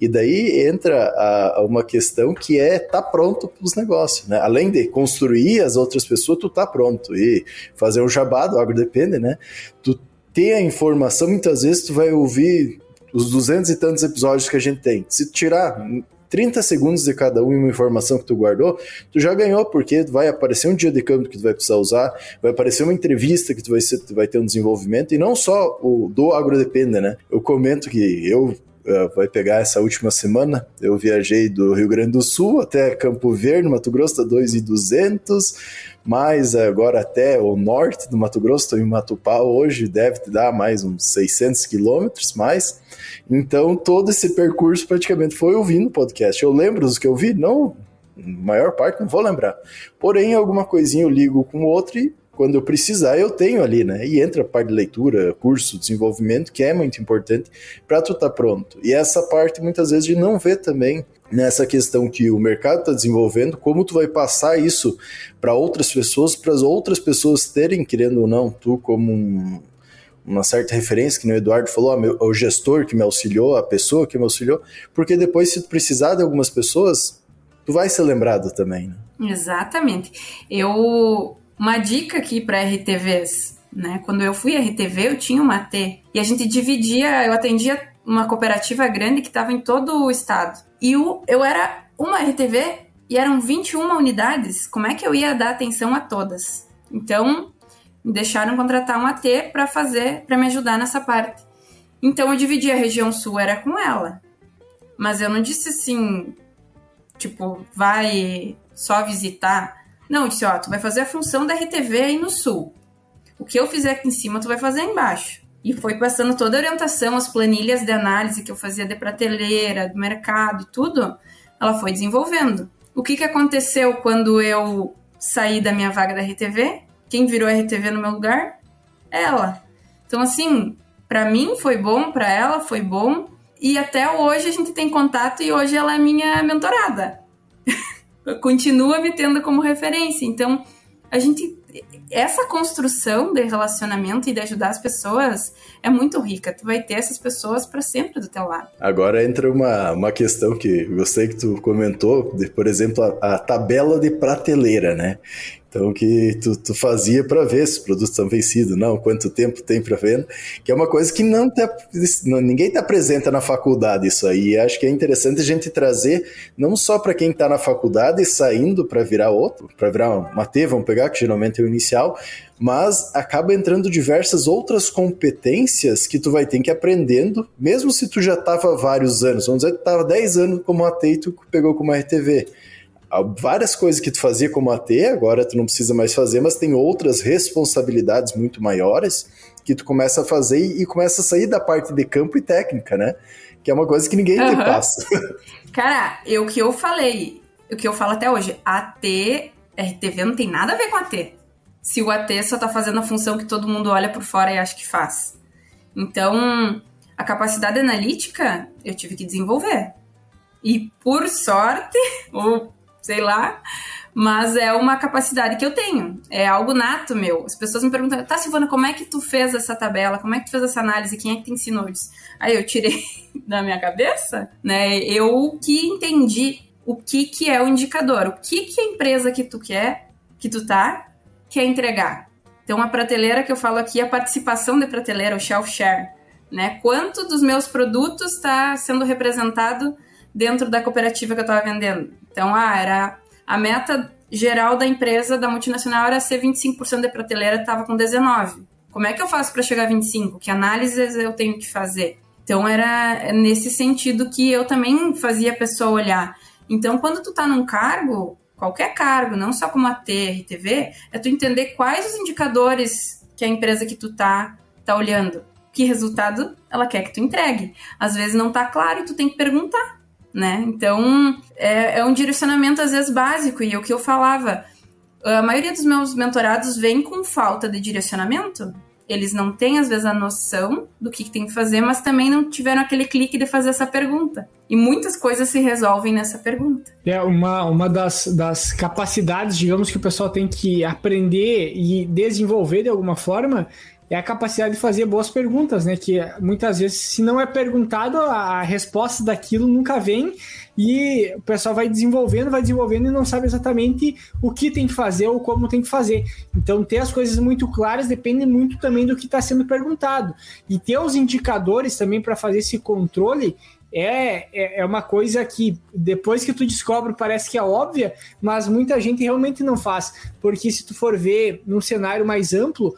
E daí entra a, a uma questão que é tá pronto para os negócios, né? Além de construir as outras pessoas, tu tá pronto e fazer um jabá do agro depende, né? Tu ter a informação, muitas vezes tu vai ouvir os duzentos e tantos episódios que a gente tem. Se tirar 30 segundos de cada um e uma informação que tu guardou, tu já ganhou, porque vai aparecer um dia de campo que tu vai precisar usar, vai aparecer uma entrevista que tu vai, ser, tu vai ter um desenvolvimento, e não só o do agrodepende, né? Eu comento que eu uh, vai pegar essa última semana. Eu viajei do Rio Grande do Sul até Campo Verde, Mato Grosso, tá 2,200, mais agora até o norte do Mato Grosso, estou em Matupá hoje, deve dar mais uns 600 quilômetros mais. Então, todo esse percurso praticamente foi ouvindo podcast. Eu lembro dos que eu vi? Não, maior parte não vou lembrar. Porém, alguma coisinha eu ligo com o outro e quando eu precisar, eu tenho ali, né? E entra a parte de leitura, curso, desenvolvimento, que é muito importante para tu estar tá pronto. E essa parte, muitas vezes, de não ver também nessa questão que o mercado está desenvolvendo, como tu vai passar isso para outras pessoas, para as outras pessoas terem, querendo ou não, tu como um, uma certa referência, que o Eduardo falou, ah, meu, o gestor que me auxiliou, a pessoa que me auxiliou, porque depois, se tu precisar de algumas pessoas, tu vai ser lembrado também, né? Exatamente. Eu uma dica aqui para RTVs, né? Quando eu fui RTV, eu tinha uma T e a gente dividia, eu atendia uma cooperativa grande que estava em todo o estado. E o, eu era uma RTV e eram 21 unidades. Como é que eu ia dar atenção a todas? Então, me deixaram contratar um AT para fazer, para me ajudar nessa parte. Então eu dividi a região sul, era com ela. Mas eu não disse assim, tipo, vai só visitar. Não, eu disse, ó, tu vai fazer a função da RTV aí no sul. O que eu fizer aqui em cima, tu vai fazer embaixo. E foi passando toda a orientação, as planilhas de análise que eu fazia de prateleira, do mercado tudo, ela foi desenvolvendo. O que, que aconteceu quando eu saí da minha vaga da RTV? Quem virou RTV no meu lugar? Ela. Então, assim, para mim foi bom, para ela foi bom. E até hoje a gente tem contato e hoje ela é minha mentorada. (laughs) Continua me tendo como referência. Então, a gente essa construção de relacionamento e de ajudar as pessoas é muito rica. Tu vai ter essas pessoas para sempre do teu lado. Agora entra uma, uma questão que gostei que tu comentou, de, por exemplo, a, a tabela de prateleira, né? Então, que tu, tu fazia para ver se os produtos estão vencidos, não, quanto tempo tem para venda, que é uma coisa que não tá, não, ninguém te apresenta na faculdade isso aí. Acho que é interessante a gente trazer, não só para quem está na faculdade saindo para virar outro, para virar uma T, vamos pegar, que geralmente é o inicial, mas acaba entrando diversas outras competências que tu vai ter que ir aprendendo, mesmo se tu já estava vários anos, vamos dizer que tu estava 10 anos como AT e tu pegou como RTV várias coisas que tu fazia como AT, agora tu não precisa mais fazer, mas tem outras responsabilidades muito maiores que tu começa a fazer e, começa a sair da parte de campo e técnica, né? Que é uma coisa que ninguém uhum. te passa. (laughs) Cara, o que eu falei, o que eu falo até hoje, AT, RTV não tem nada a ver com AT. Se o AT só tá fazendo a função que todo mundo olha por fora e acha que faz. Então, a capacidade analítica eu tive que desenvolver. E por sorte, (laughs) ou sei lá. Mas é uma capacidade que eu tenho. É algo nato meu. As pessoas me perguntam, tá, Silvana, como é que tu fez essa tabela? Como é que tu fez essa análise? Quem é que te ensinou isso? Aí eu tirei (laughs) da minha cabeça, né? Eu que entendi o que, que é o indicador. O que, que a empresa que tu quer, que tu tá, quer entregar. Então, a prateleira que eu falo aqui a participação de prateleira, o shelf share. Né? Quanto dos meus produtos está sendo representado dentro da cooperativa que eu estava vendendo. Então, ah, era a meta geral da empresa, da multinacional, era ser 25% de prateleira, estava com 19%. Como é que eu faço para chegar a 25%? Que análises eu tenho que fazer? Então, era nesse sentido que eu também fazia a pessoa olhar. Então, quando tu está num cargo, qualquer cargo, não só como AT, RTV, é tu entender quais os indicadores que a empresa que tu tá, tá olhando. Que resultado ela quer que tu entregue. Às vezes não tá claro e tu tem que perguntar né? Então, é, é um direcionamento às vezes básico, e é o que eu falava, a maioria dos meus mentorados vem com falta de direcionamento. Eles não têm, às vezes, a noção do que, que tem que fazer, mas também não tiveram aquele clique de fazer essa pergunta. E muitas coisas se resolvem nessa pergunta. É uma, uma das, das capacidades, digamos, que o pessoal tem que aprender e desenvolver de alguma forma é a capacidade de fazer boas perguntas, né? Que muitas vezes, se não é perguntado, a resposta daquilo nunca vem e o pessoal vai desenvolvendo, vai desenvolvendo e não sabe exatamente o que tem que fazer ou como tem que fazer. Então, ter as coisas muito claras depende muito também do que está sendo perguntado. E ter os indicadores também para fazer esse controle é, é, é, uma coisa que depois que tu descobre parece que é óbvia, mas muita gente realmente não faz. Porque se tu for ver num cenário mais amplo,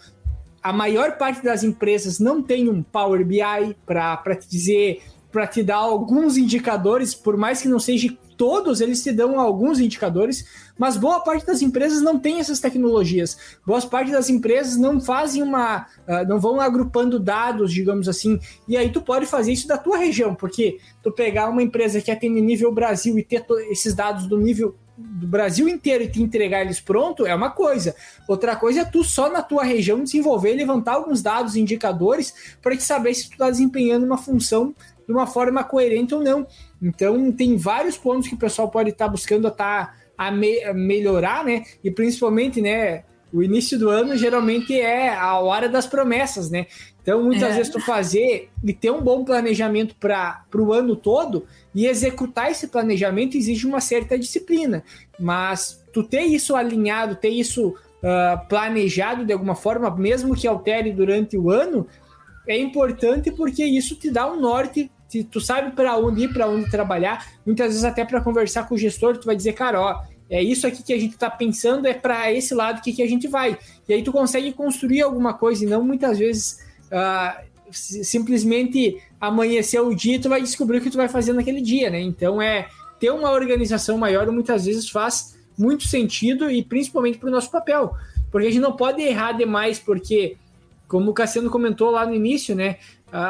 a maior parte das empresas não tem um Power BI para te dizer, para te dar alguns indicadores, por mais que não seja todos, eles te dão alguns indicadores, mas boa parte das empresas não tem essas tecnologias. Boa parte das empresas não fazem uma, uh, não vão agrupando dados, digamos assim. E aí tu pode fazer isso da tua região, porque tu pegar uma empresa que atende nível Brasil e ter esses dados do nível do Brasil inteiro e te entregar eles pronto é uma coisa. Outra coisa é tu só na tua região desenvolver levantar alguns dados, indicadores, para te saber se tu está desempenhando uma função de uma forma coerente ou não. Então, tem vários pontos que o pessoal pode estar tá buscando a, tá, a, me, a melhorar, né? E principalmente, né? O início do ano geralmente é a hora das promessas, né? Então, muitas é. vezes, tu fazer e ter um bom planejamento para o ano todo e executar esse planejamento exige uma certa disciplina. Mas tu ter isso alinhado, ter isso uh, planejado de alguma forma, mesmo que altere durante o ano, é importante porque isso te dá um norte. Tu sabe para onde ir, para onde trabalhar. Muitas vezes, até para conversar com o gestor, tu vai dizer, cara, ó, é isso aqui que a gente está pensando, é para esse lado que, que a gente vai. E aí tu consegue construir alguma coisa e não muitas vezes uh, simplesmente amanhecer o dia e tu vai descobrir o que tu vai fazer naquele dia, né? Então é ter uma organização maior muitas vezes faz muito sentido e principalmente para o nosso papel, porque a gente não pode errar demais, porque como o Cassiano comentou lá no início, né?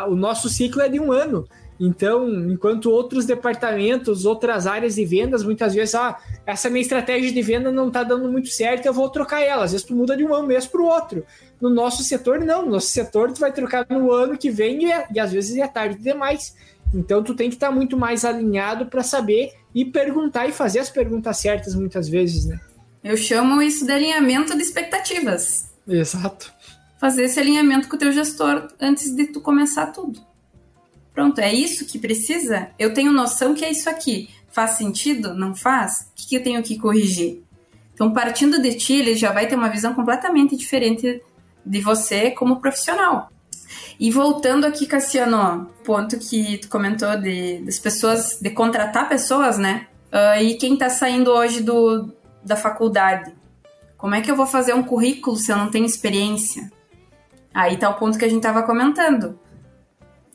o nosso ciclo é de um ano. Então, enquanto outros departamentos, outras áreas de vendas, muitas vezes, ah, essa minha estratégia de venda não está dando muito certo, eu vou trocar ela. Às vezes tu muda de um mês para o outro. No nosso setor, não. No nosso setor, tu vai trocar no ano que vem e, é, e às vezes é tarde demais. Então, tu tem que estar tá muito mais alinhado para saber e perguntar e fazer as perguntas certas muitas vezes, né? Eu chamo isso de alinhamento de expectativas. Exato. Fazer esse alinhamento com o teu gestor antes de tu começar tudo. Pronto, é isso que precisa? Eu tenho noção que é isso aqui. Faz sentido? Não faz? O que eu tenho que corrigir? Então, partindo de ti, ele já vai ter uma visão completamente diferente de você como profissional. E voltando aqui, Cassiano, ponto que tu comentou de, das pessoas, de contratar pessoas, né? Uh, e quem tá saindo hoje do, da faculdade? Como é que eu vou fazer um currículo se eu não tenho experiência? Aí tá o ponto que a gente tava comentando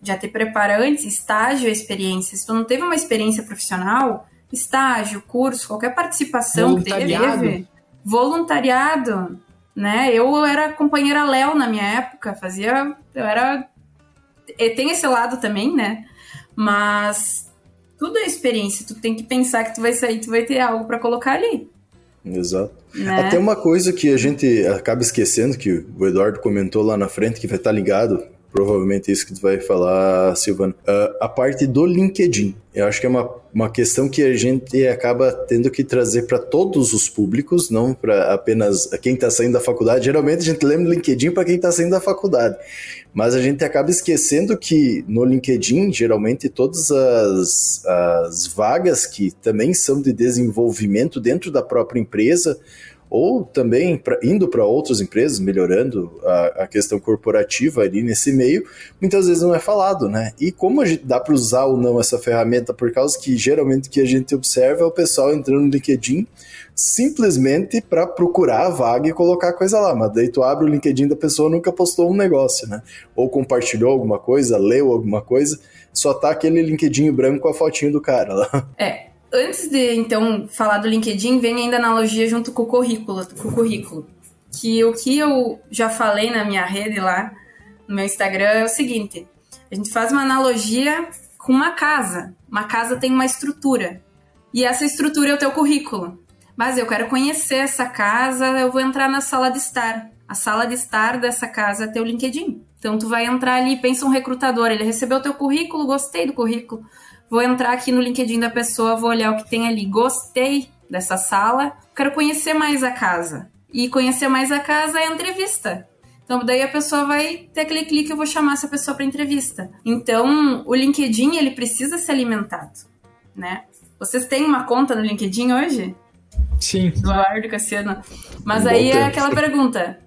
já te prepara antes, estágio, experiência. Se tu não teve uma experiência profissional, estágio, curso, qualquer participação que teve, voluntariado, né? Eu era companheira Léo na minha época, fazia, eu era tem esse lado também, né? Mas tudo é experiência, tu tem que pensar que tu vai sair, tu vai ter algo para colocar ali. Exato. Né? Até uma coisa que a gente acaba esquecendo, que o Eduardo comentou lá na frente, que vai estar ligado provavelmente isso que tu vai falar, Silvano. Uh, a parte do LinkedIn. Eu acho que é uma, uma questão que a gente acaba tendo que trazer para todos os públicos, não para apenas quem está saindo da faculdade. Geralmente a gente lembra LinkedIn para quem está saindo da faculdade. Mas a gente acaba esquecendo que no LinkedIn, geralmente, todas as, as vagas que também são de desenvolvimento dentro da própria empresa ou também pra, indo para outras empresas, melhorando a, a, questão corporativa ali nesse meio, muitas vezes não é falado, né? E como a gente dá para usar ou não essa ferramenta, por causa que geralmente o que a gente observa é o pessoal entrando no LinkedIn simplesmente para procurar a vaga e colocar coisa lá, mas daí tu abre o LinkedIn da pessoa nunca postou um negócio, né? Ou compartilhou alguma coisa, leu alguma coisa, só tá aquele LinkedIn branco com a fotinho do cara lá. É, antes de então falar do LinkedIn, vem ainda a analogia junto com o currículo, com o currículo. Que o que eu já falei na minha rede lá, no meu Instagram, é o seguinte: a gente faz uma analogia com uma casa. Uma casa tem uma estrutura. E essa estrutura é o teu currículo. Mas eu quero conhecer essa casa, eu vou entrar na sala de estar. A sala de estar dessa casa é teu LinkedIn. Então tu vai entrar ali, pensa um recrutador, ele recebeu teu currículo, gostei do currículo Vou entrar aqui no LinkedIn da pessoa, vou olhar o que tem ali. Gostei dessa sala, quero conhecer mais a casa. E conhecer mais a casa é a entrevista. Então, daí a pessoa vai ter aquele clique, eu vou chamar essa pessoa para entrevista. Então, o LinkedIn, ele precisa ser alimentado, né? Vocês têm uma conta no LinkedIn hoje? Sim. Eduardo, Cassiano. Mas aí é aquela pergunta: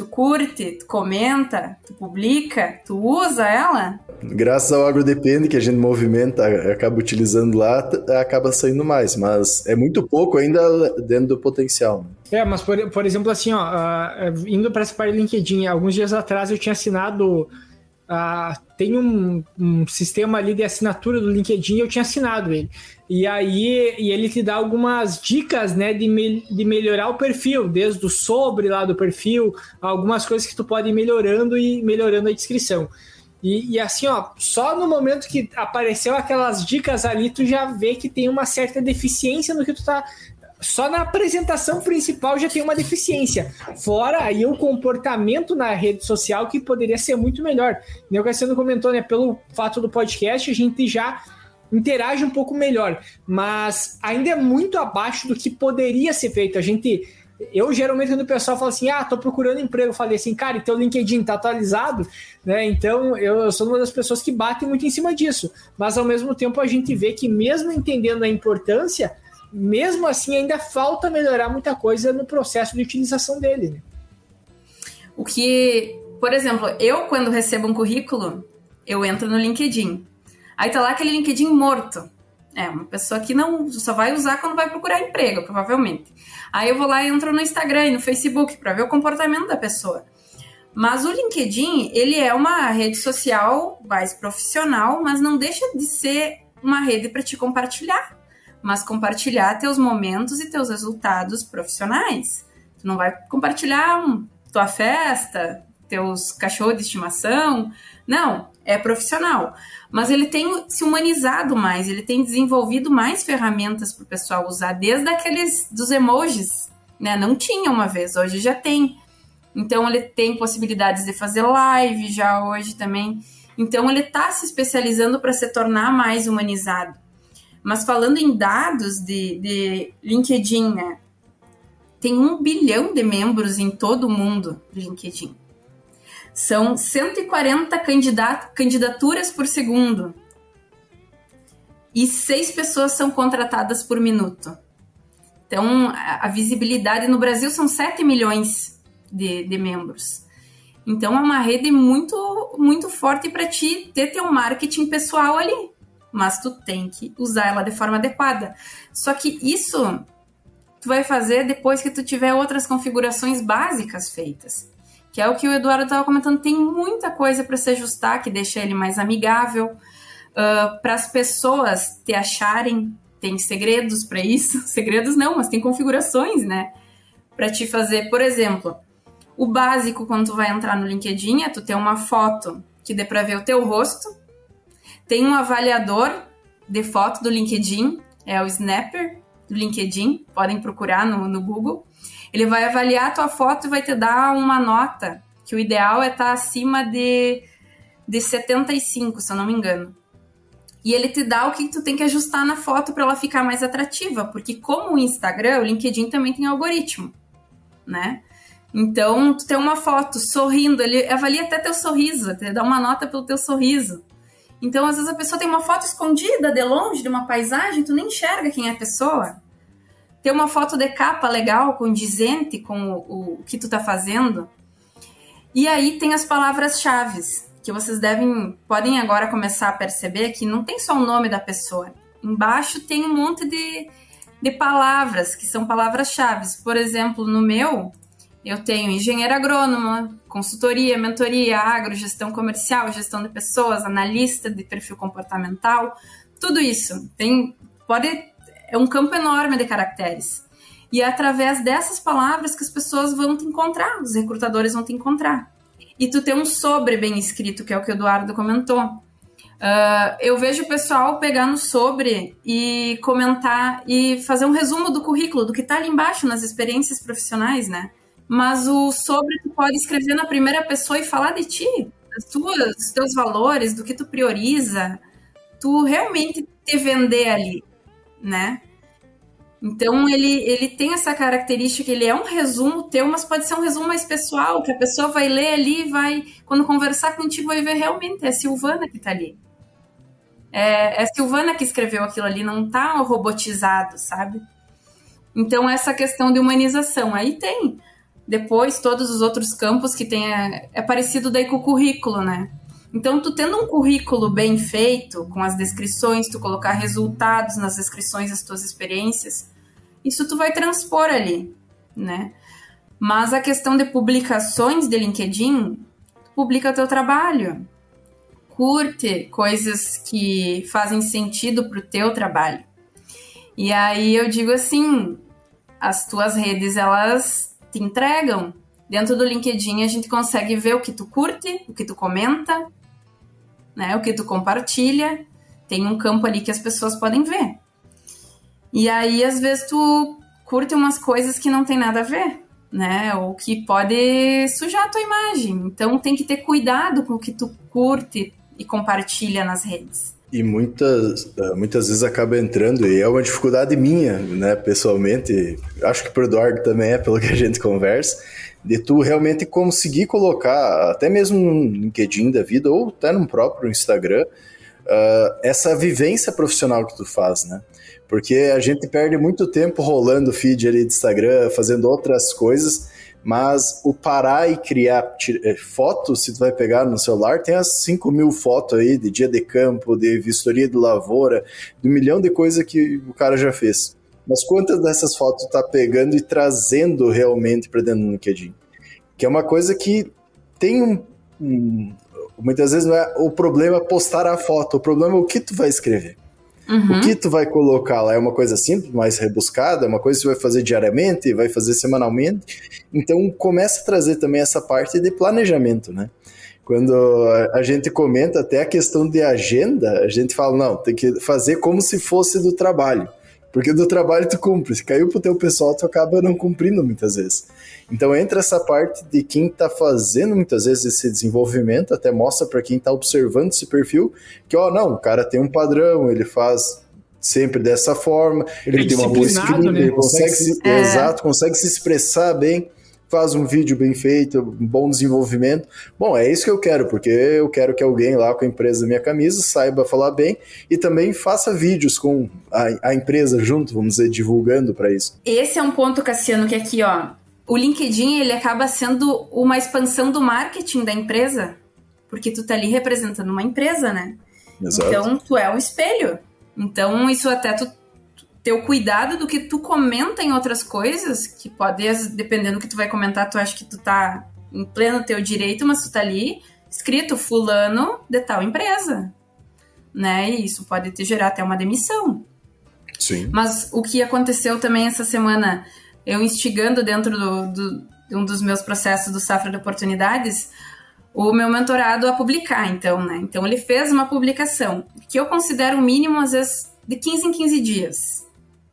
Tu curte, tu comenta, tu publica, tu usa ela? Graças ao AgroDepende que a gente movimenta, acaba utilizando lá, acaba saindo mais, mas é muito pouco ainda dentro do potencial. Né? É, mas por, por exemplo, assim, ó, uh, indo para essa parte do LinkedIn, alguns dias atrás eu tinha assinado Uh, tem um, um, sistema ali de assinatura do LinkedIn, eu tinha assinado ele. E aí e ele te dá algumas dicas, né, de, me, de melhorar o perfil, desde o sobre lá do perfil, algumas coisas que tu pode ir melhorando e melhorando a descrição. E, e, assim, ó, só no momento que apareceu aquelas dicas ali, tu já vê que tem uma certa deficiência no que tu tá só na apresentação principal já tem uma deficiência. Fora aí o comportamento na rede social que poderia ser muito melhor. O Cassiano comentou, né? Pelo fato do podcast, a gente já interage um pouco melhor, mas ainda é muito abaixo do que poderia ser feito. A gente. Eu geralmente, quando o pessoal fala assim, ah, tô procurando emprego, eu falei assim, cara, então o LinkedIn tá atualizado, né? Então eu, sou uma das pessoas que batem muito em cima disso. Mas ao mesmo tempo a gente vê que, mesmo entendendo a importância, mesmo assim ainda falta melhorar muita coisa no processo de utilização dele. Né? O que, por exemplo, eu quando recebo um currículo, eu entro no LinkedIn. Aí tá lá aquele LinkedIn morto. É, uma pessoa que não só vai usar quando vai procurar emprego, provavelmente. Aí eu vou lá e entro no Instagram e no Facebook para ver o comportamento da pessoa. Mas o LinkedIn, ele é uma rede social mais profissional, mas não deixa de ser uma rede para te compartilhar, mas compartilhar teus momentos e teus resultados profissionais. Tu não vai compartilhar um, tua festa, teus cachorros de estimação, não, é profissional. Mas ele tem se humanizado mais, ele tem desenvolvido mais ferramentas para o pessoal usar, desde aqueles dos emojis, né? Não tinha uma vez, hoje já tem. Então ele tem possibilidades de fazer live já hoje também. Então ele está se especializando para se tornar mais humanizado. Mas falando em dados de, de LinkedIn, né? Tem um bilhão de membros em todo o mundo do LinkedIn. São 140 candidat candidaturas por segundo. E seis pessoas são contratadas por minuto. Então, a visibilidade no Brasil são 7 milhões de, de membros. Então é uma rede muito muito forte para ti ter teu marketing pessoal ali, mas tu tem que usar ela de forma adequada. Só que isso tu vai fazer depois que tu tiver outras configurações básicas feitas. Que é o que o Eduardo estava comentando, tem muita coisa para se ajustar que deixa ele mais amigável, uh, para as pessoas te acharem, tem segredos para isso, (laughs) segredos não, mas tem configurações, né? Para te fazer, por exemplo, o básico quando tu vai entrar no LinkedIn é tu ter uma foto que dê para ver o teu rosto. Tem um avaliador de foto do LinkedIn, é o Snapper do LinkedIn, podem procurar no, no Google. Ele vai avaliar a tua foto e vai te dar uma nota, que o ideal é estar tá acima de, de 75, se eu não me engano. E ele te dá o que tu tem que ajustar na foto para ela ficar mais atrativa, porque como o Instagram, o LinkedIn também tem algoritmo, né? Então, tu tem uma foto sorrindo, ele avalia até teu sorriso, ele dá uma nota pelo teu sorriso. Então, às vezes a pessoa tem uma foto escondida de longe de uma paisagem, tu nem enxerga quem é a pessoa. Tem uma foto de capa legal, condizente com o, o que tu tá fazendo. E aí tem as palavras-chave, que vocês devem, podem agora começar a perceber que não tem só o nome da pessoa. Embaixo tem um monte de, de palavras, que são palavras-chave. Por exemplo, no meu, eu tenho engenheiro agrônoma, consultoria, mentoria, agro, gestão comercial, gestão de pessoas, analista de perfil comportamental, tudo isso. Tem, pode, é um campo enorme de caracteres. E é através dessas palavras que as pessoas vão te encontrar, os recrutadores vão te encontrar. E tu tem um sobre bem escrito, que é o que o Eduardo comentou. Uh, eu vejo o pessoal pegar no sobre e comentar e fazer um resumo do currículo, do que está ali embaixo nas experiências profissionais, né? mas o sobre tu pode escrever na primeira pessoa e falar de ti, das tuas, dos teus valores, do que tu prioriza, tu realmente te vender ali, né? Então ele, ele tem essa característica, ele é um resumo teu, mas pode ser um resumo mais pessoal, que a pessoa vai ler ali, vai quando conversar contigo vai ver realmente é a Silvana que tá ali. É, é a Silvana que escreveu aquilo ali, não tá robotizado, sabe? Então essa questão de humanização aí tem depois todos os outros campos que tem é, é parecido daí com o currículo, né? Então, tu tendo um currículo bem feito, com as descrições, tu colocar resultados nas descrições das tuas experiências, isso tu vai transpor ali, né? Mas a questão de publicações de LinkedIn, tu publica teu trabalho. Curte coisas que fazem sentido pro teu trabalho. E aí eu digo assim, as tuas redes, elas te entregam. Dentro do LinkedIn a gente consegue ver o que tu curte, o que tu comenta, né, o que tu compartilha. Tem um campo ali que as pessoas podem ver. E aí às vezes tu curte umas coisas que não tem nada a ver, né? Ou que pode sujar a tua imagem. Então tem que ter cuidado com o que tu curte e compartilha nas redes e muitas, eh, muitas vezes acaba entrando, e é uma dificuldade minha, né, pessoalmente, acho que pro Eduardo também é, pelo que a gente conversa, de tu realmente conseguir colocar, até mesmo no LinkedIn da vida, ou até no próprio Instagram, uh, essa vivência profissional que tu faz, né? Porque a gente perde muito tempo rolando feed ali de Instagram, fazendo outras coisas, mas o parar e criar eh, fotos, se tu vai pegar no celular, tem as 5 mil fotos aí de dia de campo, de vistoria de lavoura, de um milhão de coisas que o cara já fez. Mas quantas dessas fotos tá pegando e trazendo realmente para dentro do LinkedIn? Que é uma coisa que tem um, um, Muitas vezes não é o problema postar a foto, o problema é o que tu vai escrever. Uhum. O que tu vai colocar lá é uma coisa simples, mais rebuscada, é uma coisa que você vai fazer diariamente, vai fazer semanalmente. Então começa a trazer também essa parte de planejamento, né? Quando a gente comenta até a questão de agenda, a gente fala, não, tem que fazer como se fosse do trabalho. Porque do trabalho tu cumpre. Se caiu pro teu pessoal, tu acaba não cumprindo muitas vezes. Então entra essa parte de quem está fazendo muitas vezes esse desenvolvimento, até mostra para quem está observando esse perfil que, ó, não, o cara tem um padrão, ele faz sempre dessa forma, ele é tem uma boa escrita, né? ele consegue, consegue se, é. exato, consegue se expressar bem, faz um vídeo bem feito, um bom desenvolvimento. Bom, é isso que eu quero, porque eu quero que alguém lá com a empresa da minha camisa saiba falar bem e também faça vídeos com a, a empresa junto, vamos dizer, divulgando para isso. Esse é um ponto, Cassiano, que aqui, ó, o LinkedIn ele acaba sendo uma expansão do marketing da empresa, porque tu tá ali representando uma empresa, né? Exato. Então tu é um espelho. Então isso até tu ter o cuidado do que tu comenta em outras coisas, que pode, dependendo do que tu vai comentar, tu acha que tu tá em pleno teu direito, mas tu tá ali escrito fulano de tal empresa, né? E isso pode te gerar até uma demissão. Sim. Mas o que aconteceu também essa semana eu instigando dentro do, do, de um dos meus processos do Safra de Oportunidades, o meu mentorado a publicar, então, né? Então ele fez uma publicação que eu considero o mínimo, às vezes, de 15 em 15 dias.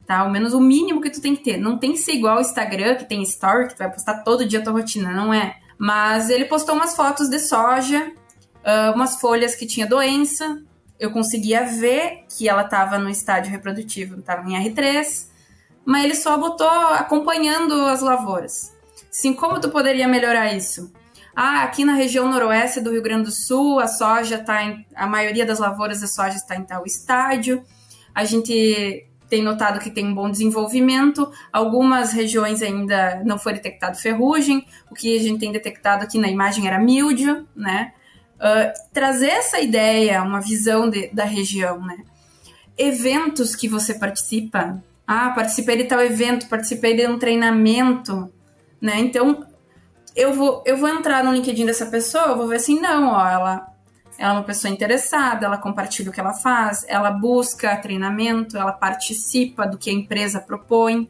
Tá? Menos o mínimo que tu tem que ter. Não tem que ser igual o Instagram, que tem story, que tu vai postar todo dia a tua rotina, não é. Mas ele postou umas fotos de soja, uh, umas folhas que tinha doença. Eu conseguia ver que ela estava no estádio reprodutivo, estava em R3 mas ele só botou acompanhando as lavouras. Sim, como tu poderia melhorar isso? Ah, aqui na região noroeste do Rio Grande do Sul, a soja está em. A maioria das lavouras de soja está em tal estádio. A gente tem notado que tem um bom desenvolvimento. Algumas regiões ainda não foi detectado ferrugem. O que a gente tem detectado aqui na imagem era míldio, né? Uh, trazer essa ideia, uma visão de, da região, né? Eventos que você participa, ah, participei de tal evento, participei de um treinamento, né? Então, eu vou, eu vou entrar no LinkedIn dessa pessoa, eu vou ver assim, não, ó, ela, ela é uma pessoa interessada, ela compartilha o que ela faz, ela busca treinamento, ela participa do que a empresa propõe.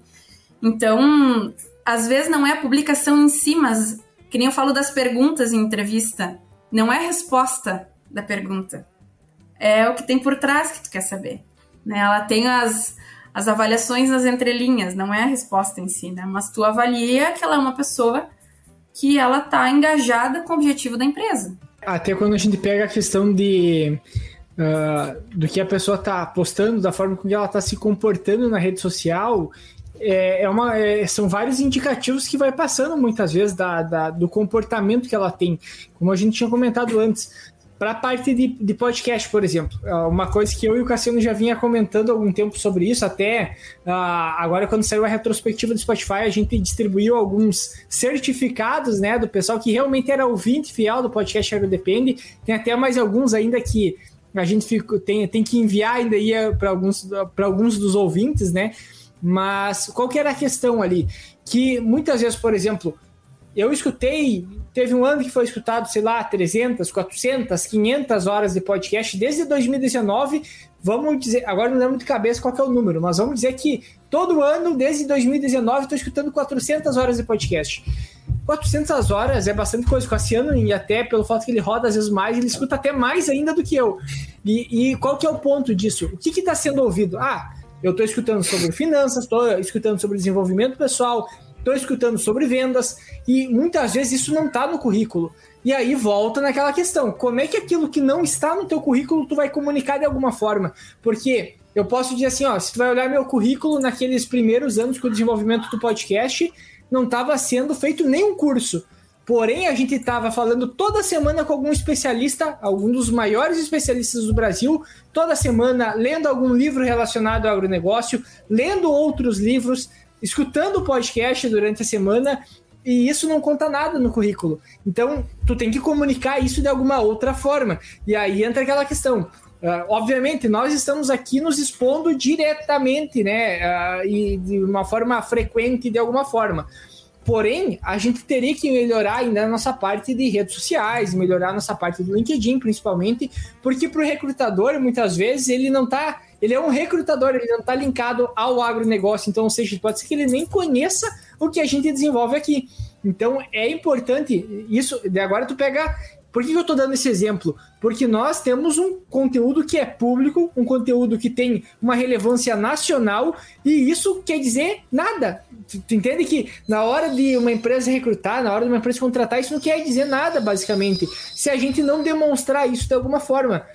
Então, às vezes não é a publicação em si, mas que nem eu falo das perguntas em entrevista, não é a resposta da pergunta. É o que tem por trás que tu quer saber. Né? Ela tem as, as avaliações nas entrelinhas, não é a resposta em si, né? Mas tu avalia que ela é uma pessoa que ela tá engajada com o objetivo da empresa. Até quando a gente pega a questão de uh, do que a pessoa tá postando, da forma como ela tá se comportando na rede social, é, é uma, é, são vários indicativos que vai passando muitas vezes da, da, do comportamento que ela tem. Como a gente tinha comentado antes, para a parte de, de podcast, por exemplo, é uma coisa que eu e o Cassiano já vinha comentando há algum tempo sobre isso, até uh, agora quando saiu a retrospectiva do Spotify, a gente distribuiu alguns certificados, né, do pessoal que realmente era ouvinte fiel do podcast Aerodepende, tem até mais alguns ainda que a gente fica, tem, tem que enviar ainda para alguns, alguns dos ouvintes, né, mas qual que era a questão ali? Que muitas vezes, por exemplo, eu escutei, teve um ano que foi escutado, sei lá, 300, 400, 500 horas de podcast desde 2019. Vamos dizer, agora não lembro de cabeça qual é o número, mas vamos dizer que todo ano, desde 2019, estou escutando 400 horas de podcast. 400 horas é bastante coisa. O Cassiano, e até pelo fato que ele roda às vezes mais, ele escuta até mais ainda do que eu. E, e qual que é o ponto disso? O que está sendo ouvido? Ah, eu estou escutando sobre finanças, estou escutando sobre desenvolvimento pessoal, estou escutando sobre vendas e muitas vezes isso não está no currículo. E aí volta naquela questão, como é que aquilo que não está no teu currículo tu vai comunicar de alguma forma? Porque eu posso dizer assim, ó, se tu vai olhar meu currículo naqueles primeiros anos com o desenvolvimento do podcast, não estava sendo feito nenhum curso. Porém, a gente estava falando toda semana com algum especialista, algum dos maiores especialistas do Brasil, toda semana lendo algum livro relacionado ao agronegócio, lendo outros livros, escutando o podcast durante a semana e isso não conta nada no currículo. Então, tu tem que comunicar isso de alguma outra forma. E aí entra aquela questão. Uh, obviamente, nós estamos aqui nos expondo diretamente, né? Uh, e de uma forma frequente, de alguma forma. Porém, a gente teria que melhorar ainda a nossa parte de redes sociais, melhorar a nossa parte do LinkedIn, principalmente, porque para o recrutador, muitas vezes, ele não está. Ele é um recrutador, ele não está linkado ao agronegócio, então, ou seja, pode ser que ele nem conheça o que a gente desenvolve aqui. Então, é importante isso. De agora, tu pega por que eu estou dando esse exemplo? Porque nós temos um conteúdo que é público, um conteúdo que tem uma relevância nacional, e isso quer dizer nada. Tu, tu entende que na hora de uma empresa recrutar, na hora de uma empresa contratar, isso não quer dizer nada, basicamente, se a gente não demonstrar isso de alguma forma.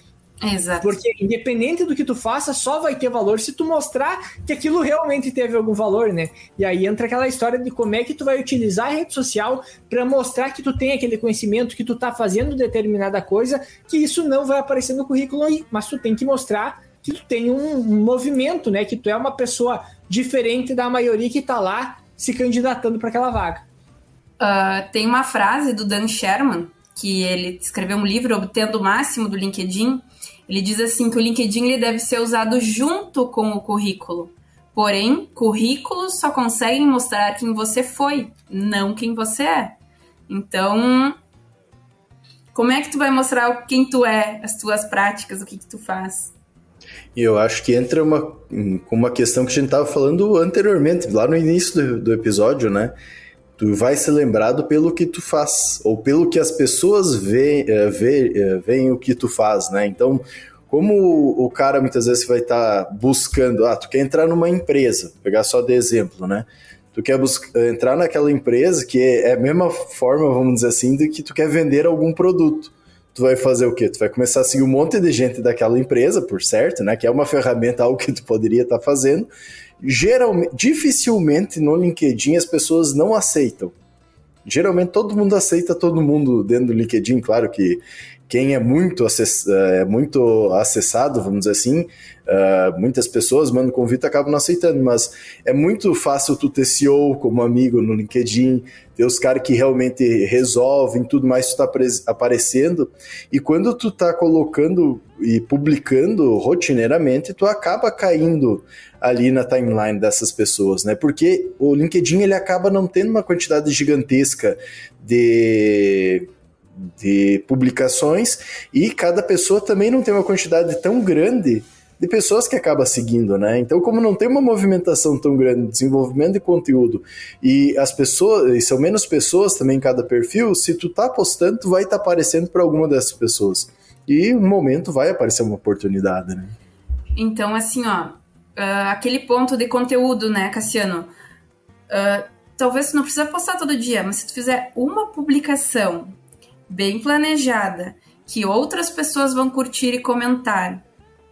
Exato. Porque independente do que tu faça, só vai ter valor se tu mostrar que aquilo realmente teve algum valor, né? E aí entra aquela história de como é que tu vai utilizar a rede social para mostrar que tu tem aquele conhecimento, que tu tá fazendo determinada coisa, que isso não vai aparecer no currículo aí, mas tu tem que mostrar que tu tem um movimento, né? Que tu é uma pessoa diferente da maioria que tá lá se candidatando para aquela vaga. Uh, tem uma frase do Dan Sherman, que ele escreveu um livro Obtendo o Máximo do LinkedIn, ele diz assim que o LinkedIn ele deve ser usado junto com o currículo. Porém, currículos só conseguem mostrar quem você foi, não quem você é. Então, como é que tu vai mostrar quem tu é, as tuas práticas, o que, que tu faz? E eu acho que entra uma, uma questão que a gente estava falando anteriormente, lá no início do, do episódio, né? Tu vai ser lembrado pelo que tu faz, ou pelo que as pessoas veem, eh, eh, veem o que tu faz, né? Então, como o cara muitas vezes vai estar tá buscando, ah, tu quer entrar numa empresa, pegar só de exemplo, né? Tu quer entrar naquela empresa que é a mesma forma, vamos dizer assim, de que tu quer vender algum produto. Tu vai fazer o quê? Tu vai começar a seguir um monte de gente daquela empresa, por certo, né? Que é uma ferramenta, (laughs) algo que tu poderia estar tá fazendo, geralmente, dificilmente no LinkedIn as pessoas não aceitam. Geralmente todo mundo aceita todo mundo dentro do LinkedIn, claro que quem é muito, acess, é muito acessado, vamos dizer assim, uh, muitas pessoas mandam convite e acabam não aceitando, mas é muito fácil tu ter CEO como amigo no LinkedIn, ter os caras que realmente resolvem tudo mais, tu tá aparecendo, e quando tu tá colocando e publicando rotineiramente, tu acaba caindo ali na timeline dessas pessoas, né? Porque o LinkedIn ele acaba não tendo uma quantidade gigantesca de de publicações e cada pessoa também não tem uma quantidade tão grande de pessoas que acaba seguindo, né? Então, como não tem uma movimentação tão grande de desenvolvimento de conteúdo e as pessoas, e são menos pessoas também em cada perfil, se tu tá postando, tu vai estar tá aparecendo para alguma dessas pessoas. E um momento vai aparecer uma oportunidade, né? Então, assim, ó, uh, aquele ponto de conteúdo, né, Cassiano? Uh, talvez tu não precisa postar todo dia, mas se tu fizer uma publicação bem planejada, que outras pessoas vão curtir e comentar,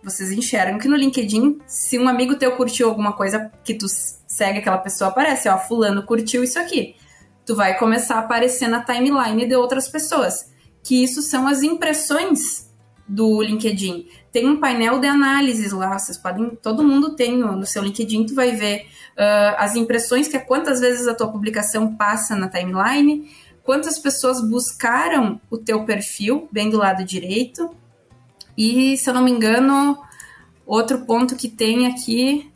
vocês enxergam que no LinkedIn, se um amigo teu curtiu alguma coisa que tu segue aquela pessoa, aparece, ó, fulano curtiu isso aqui. Tu vai começar a aparecer na timeline de outras pessoas. Que isso são as impressões do LinkedIn. Tem um painel de análises lá, vocês podem, todo mundo tem no, seu LinkedIn, tu vai ver uh, as impressões, que é quantas vezes a tua publicação passa na timeline, quantas pessoas buscaram o teu perfil, bem do lado direito. E, se eu não me engano, outro ponto que tem aqui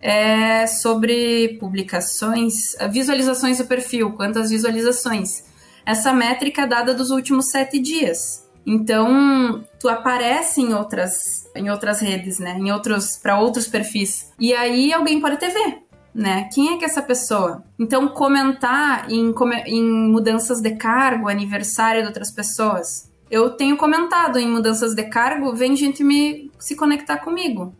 é sobre publicações, visualizações do perfil, quantas visualizações. Essa métrica é dada dos últimos sete dias. Então, tu aparece em outras, em outras redes, né? Em outros, para outros perfis. E aí alguém pode te ver né? Quem é que é essa pessoa? Então, comentar em, em mudanças de cargo, aniversário de outras pessoas. Eu tenho comentado em mudanças de cargo, vem gente me se conectar comigo.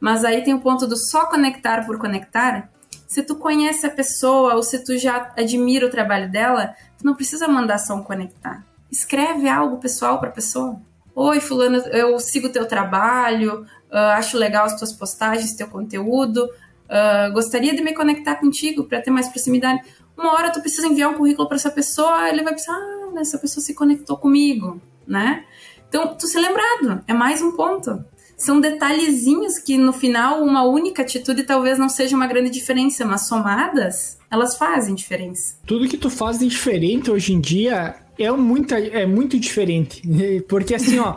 Mas aí tem o ponto do só conectar por conectar. Se tu conhece a pessoa ou se tu já admira o trabalho dela, tu não precisa mandar só um conectar. Escreve algo pessoal para a pessoa. Oi, fulano, eu sigo teu trabalho, uh, acho legal as tuas postagens, teu conteúdo, uh, gostaria de me conectar contigo para ter mais proximidade. Uma hora tu precisa enviar um currículo para essa pessoa, ele vai pensar, ah, essa pessoa se conectou comigo, né? Então, tu ser lembrado, é mais um ponto. São detalhezinhos que no final uma única atitude talvez não seja uma grande diferença, mas somadas, elas fazem diferença. Tudo que tu faz de diferente hoje em dia é muito, é muito diferente. (laughs) Porque assim, ó.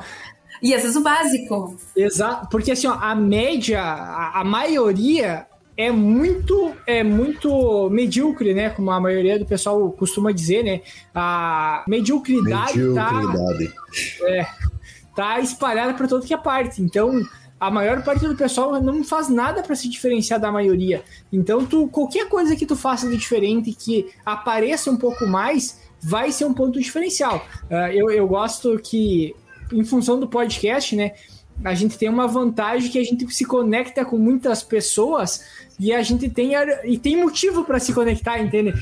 e às vezes o básico. Exato. Porque assim, ó, a média, a, a maioria é muito é muito medíocre, né? Como a maioria do pessoal costuma dizer, né? A mediocridade, mediocridade. tá é, tá espalhada para todo que é parte. Então, a maior parte do pessoal não faz nada para se diferenciar da maioria. Então, tu qualquer coisa que tu faça de diferente que apareça um pouco mais, vai ser um ponto diferencial. Uh, eu, eu gosto que, em função do podcast, né? A gente tem uma vantagem que a gente se conecta com muitas pessoas e a gente tem e tem motivo para se conectar, entende?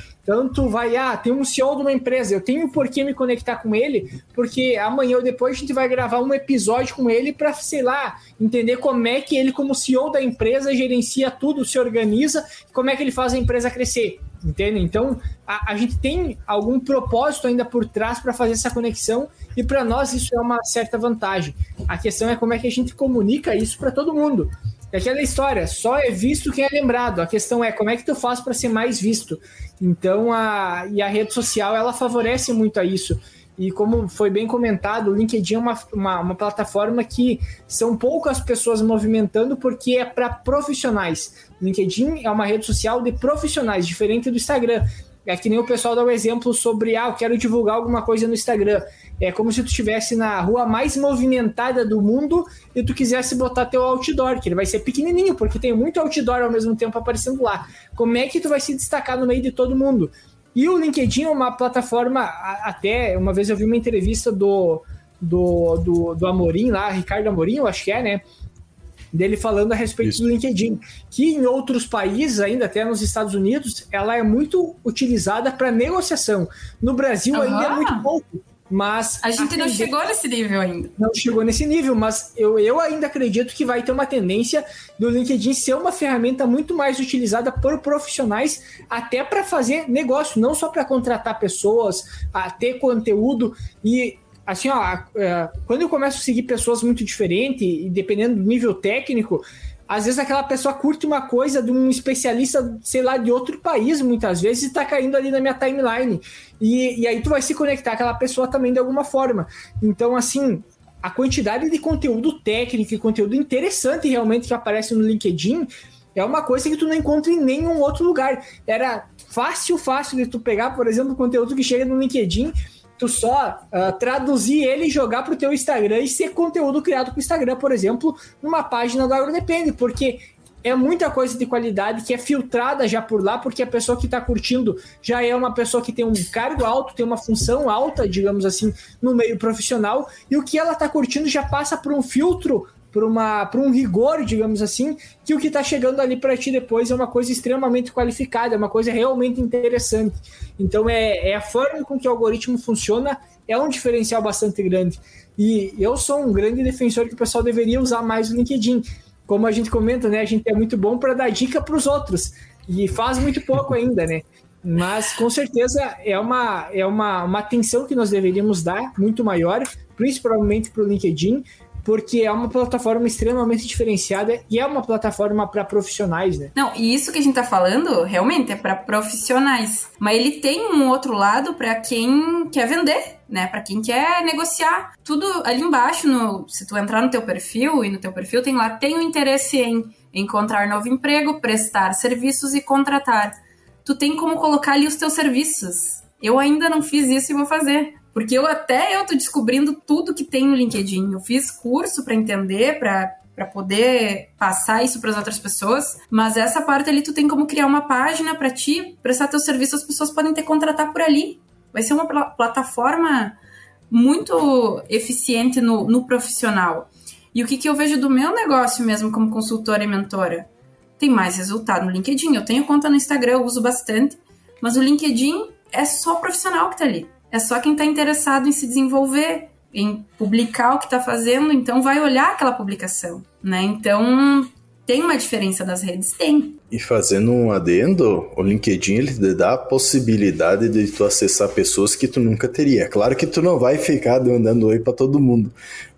Tu vai, ah, tem um CEO de uma empresa, eu tenho por que me conectar com ele, porque amanhã ou depois a gente vai gravar um episódio com ele para, sei lá, entender como é que ele, como CEO da empresa, gerencia tudo, se organiza, como é que ele faz a empresa crescer, entende? Então a, a gente tem algum propósito ainda por trás para fazer essa conexão e para nós isso é uma certa vantagem. A questão é como é que a gente comunica isso para todo mundo. É aquela história, só é visto quem é lembrado. A questão é como é que tu faz para ser mais visto. Então, a, e a rede social, ela favorece muito a isso. E como foi bem comentado, o LinkedIn é uma, uma, uma plataforma que são poucas pessoas movimentando porque é para profissionais. LinkedIn é uma rede social de profissionais, diferente do Instagram. É que nem o pessoal dá um exemplo sobre, ah, eu quero divulgar alguma coisa no Instagram. É como se tu estivesse na rua mais movimentada do mundo e tu quisesse botar teu outdoor, que ele vai ser pequenininho, porque tem muito outdoor ao mesmo tempo aparecendo lá. Como é que tu vai se destacar no meio de todo mundo? E o LinkedIn é uma plataforma, até uma vez eu vi uma entrevista do, do, do, do Amorim lá, Ricardo Amorim, eu acho que é, né? dele falando a respeito Isso. do LinkedIn, que em outros países, ainda até nos Estados Unidos, ela é muito utilizada para negociação. No Brasil uhum. ainda é muito pouco. Mas a gente não chegou nesse nível ainda. Não chegou nesse nível, mas eu, eu ainda acredito que vai ter uma tendência do LinkedIn ser uma ferramenta muito mais utilizada por profissionais, até para fazer negócio, não só para contratar pessoas, a ter conteúdo. E assim, ó, é, quando eu começo a seguir pessoas muito diferentes, e dependendo do nível técnico, às vezes aquela pessoa curte uma coisa de um especialista, sei lá, de outro país, muitas vezes, e tá caindo ali na minha timeline. E, e aí tu vai se conectar aquela pessoa também de alguma forma. Então, assim, a quantidade de conteúdo técnico e conteúdo interessante realmente que aparece no LinkedIn é uma coisa que tu não encontra em nenhum outro lugar. Era fácil, fácil de tu pegar, por exemplo, o conteúdo que chega no LinkedIn tu só uh, traduzir ele e jogar para o teu Instagram e ser conteúdo criado para o Instagram, por exemplo, numa página do AgroDepende, porque é muita coisa de qualidade que é filtrada já por lá, porque a pessoa que está curtindo já é uma pessoa que tem um cargo alto, tem uma função alta, digamos assim, no meio profissional, e o que ela está curtindo já passa por um filtro para um rigor, digamos assim, que o que está chegando ali para ti depois é uma coisa extremamente qualificada, é uma coisa realmente interessante. Então é, é a forma com que o algoritmo funciona é um diferencial bastante grande. E eu sou um grande defensor que o pessoal deveria usar mais o LinkedIn. Como a gente comenta, né? A gente é muito bom para dar dica para os outros e faz muito pouco ainda, né? Mas com certeza é uma, é uma, uma atenção que nós deveríamos dar muito maior, principalmente para o LinkedIn, porque é uma plataforma extremamente diferenciada e é uma plataforma para profissionais, né? Não, e isso que a gente tá falando realmente é para profissionais, mas ele tem um outro lado para quem quer vender, né? Para quem quer negociar. Tudo ali embaixo, no, se tu entrar no teu perfil e no teu perfil tem lá tem o interesse em encontrar novo emprego, prestar serviços e contratar. Tu tem como colocar ali os teus serviços. Eu ainda não fiz isso e vou fazer. Porque eu até eu tô descobrindo tudo que tem no LinkedIn. Eu fiz curso para entender, para para poder passar isso para as outras pessoas, mas essa parte ali tu tem como criar uma página para ti, prestar teu serviço, as pessoas podem te contratar por ali. Vai ser uma pl plataforma muito eficiente no, no profissional. E o que, que eu vejo do meu negócio mesmo como consultora e mentora? Tem mais resultado no LinkedIn. Eu tenho conta no Instagram, eu uso bastante, mas o LinkedIn é só profissional que tá ali. É só quem está interessado em se desenvolver, em publicar o que está fazendo, então vai olhar aquela publicação, né? Então tem uma diferença das redes? Tem. E fazendo um adendo, o LinkedIn ele te dá a possibilidade de tu acessar pessoas que tu nunca teria. Claro que tu não vai ficar dando oi para todo mundo,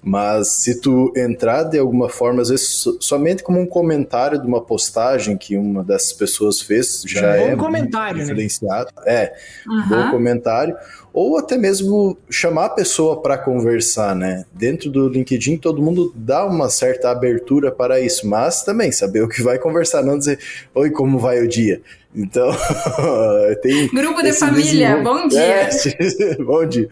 Mas se tu entrar de alguma forma, às vezes somente como um comentário de uma postagem que uma dessas pessoas fez, já é, um comentário, né? influenciado. Né? É, uhum. bom comentário ou até mesmo chamar a pessoa para conversar, né? Dentro do LinkedIn, todo mundo dá uma certa abertura para isso, mas também saber o que vai conversar, não dizer, oi, como vai o dia? Então, (laughs) tem. Grupo de família, bom dia. É, (laughs) bom dia.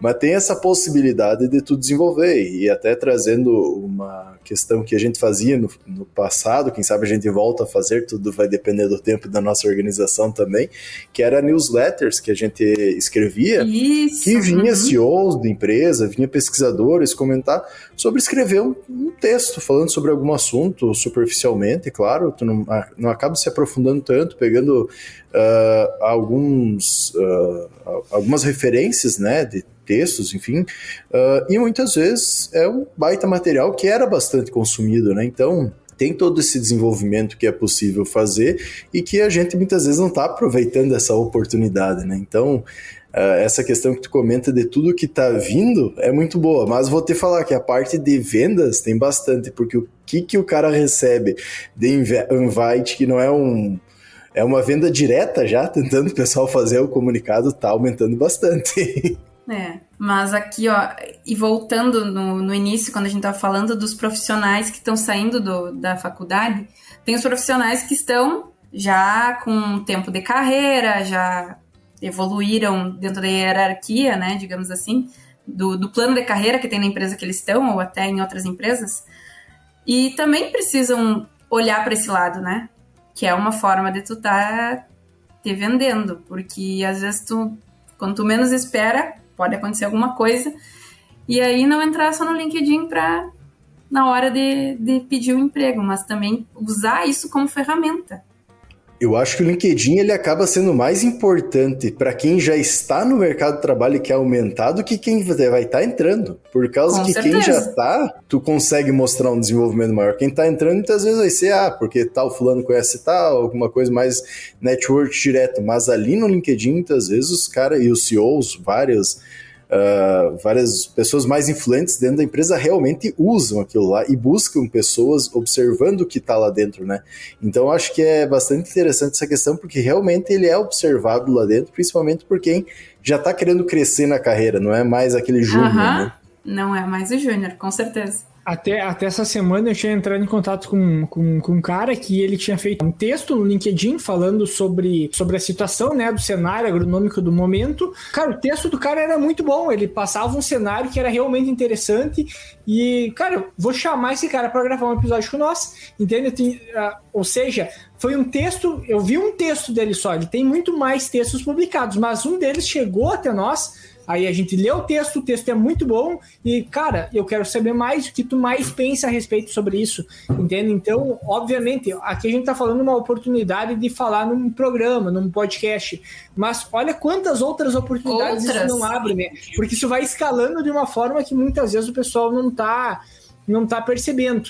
Mas tem essa possibilidade de tu desenvolver, e até trazendo uma questão que a gente fazia no, no, passado, quem sabe a gente volta a fazer, tudo vai depender do tempo da nossa organização também, que era newsletters que a gente escrevia, Isso. que vinha uhum. CEOs de empresa, vinha pesquisadores comentar sobre escrever um, um, texto falando sobre algum assunto superficialmente, claro, tu não, não acaba se aprofundando tanto, pegando uh, alguns, uh, algumas referências, né, de textos, enfim, uh, e muitas vezes é um baita material que era bastante consumido, né? Então tem todo esse desenvolvimento que é possível fazer e que a gente muitas vezes não está aproveitando essa oportunidade, né? Então essa questão que tu comenta de tudo que tá vindo é muito boa, mas vou te falar que a parte de vendas tem bastante, porque o que, que o cara recebe de invite, que não é um. É uma venda direta já, (laughs) tentando o pessoal fazer o comunicado, tá aumentando bastante. (laughs) É, mas aqui, ó, e voltando no, no início, quando a gente estava falando dos profissionais que estão saindo do, da faculdade, tem os profissionais que estão já com tempo de carreira, já evoluíram dentro da hierarquia, né, digamos assim, do, do plano de carreira que tem na empresa que eles estão, ou até em outras empresas, e também precisam olhar para esse lado, né, que é uma forma de tu tá te vendendo, porque às vezes tu, quando tu menos espera, pode acontecer alguma coisa. E aí não entrar só no LinkedIn para na hora de, de pedir um emprego, mas também usar isso como ferramenta. Eu acho que o LinkedIn ele acaba sendo mais importante para quem já está no mercado de trabalho e quer aumentar do que quem vai estar tá entrando. Por causa Com que certeza. quem já está, tu consegue mostrar um desenvolvimento maior. Quem está entrando muitas vezes vai ser, ah, porque tal fulano conhece tal, alguma coisa mais network direto. Mas ali no LinkedIn, muitas vezes os caras e os CEOs, vários uh, várias pessoas mais influentes dentro da empresa realmente usam aquilo lá e buscam pessoas observando o que está lá dentro, né? Então acho que é bastante interessante essa questão porque realmente ele é observado lá dentro, principalmente por quem já está querendo crescer na carreira, não é mais aquele júnior, né? Não é mais o júnior, com certeza. Até, até essa semana eu tinha entrado em contato com, com, com um cara que ele tinha feito um texto no LinkedIn falando sobre, sobre a situação, né, do cenário agronômico do momento. Cara, o texto do cara era muito bom, ele passava um cenário que era realmente interessante e, cara, vou chamar esse cara para gravar um episódio com nós, entende? Uh, ou seja, foi um texto, eu vi um texto dele só, ele tem muito mais textos publicados, mas um deles chegou até nós Aí a gente lê o texto, o texto é muito bom e, cara, eu quero saber mais o que tu mais pensa a respeito sobre isso, entende? Então, obviamente, aqui a gente tá falando uma oportunidade de falar num programa, num podcast, mas olha quantas outras oportunidades outras. isso não abre, né? Porque isso vai escalando de uma forma que muitas vezes o pessoal não tá, não tá percebendo.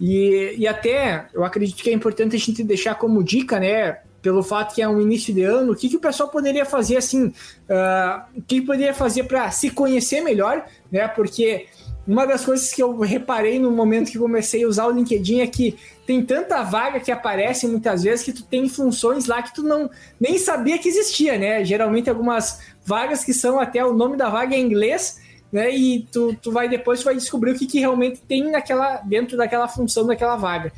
E, e até eu acredito que é importante a gente deixar como dica, né? Pelo fato que é um início de ano, o que, que o pessoal poderia fazer assim? Uh, o que, que poderia fazer para se conhecer melhor, né? Porque uma das coisas que eu reparei no momento que comecei a usar o LinkedIn é que tem tanta vaga que aparece muitas vezes que tu tem funções lá que tu não nem sabia que existia, né? Geralmente algumas vagas que são até o nome da vaga em inglês, né? E tu, tu vai depois tu vai descobrir o que, que realmente tem naquela dentro daquela função daquela vaga.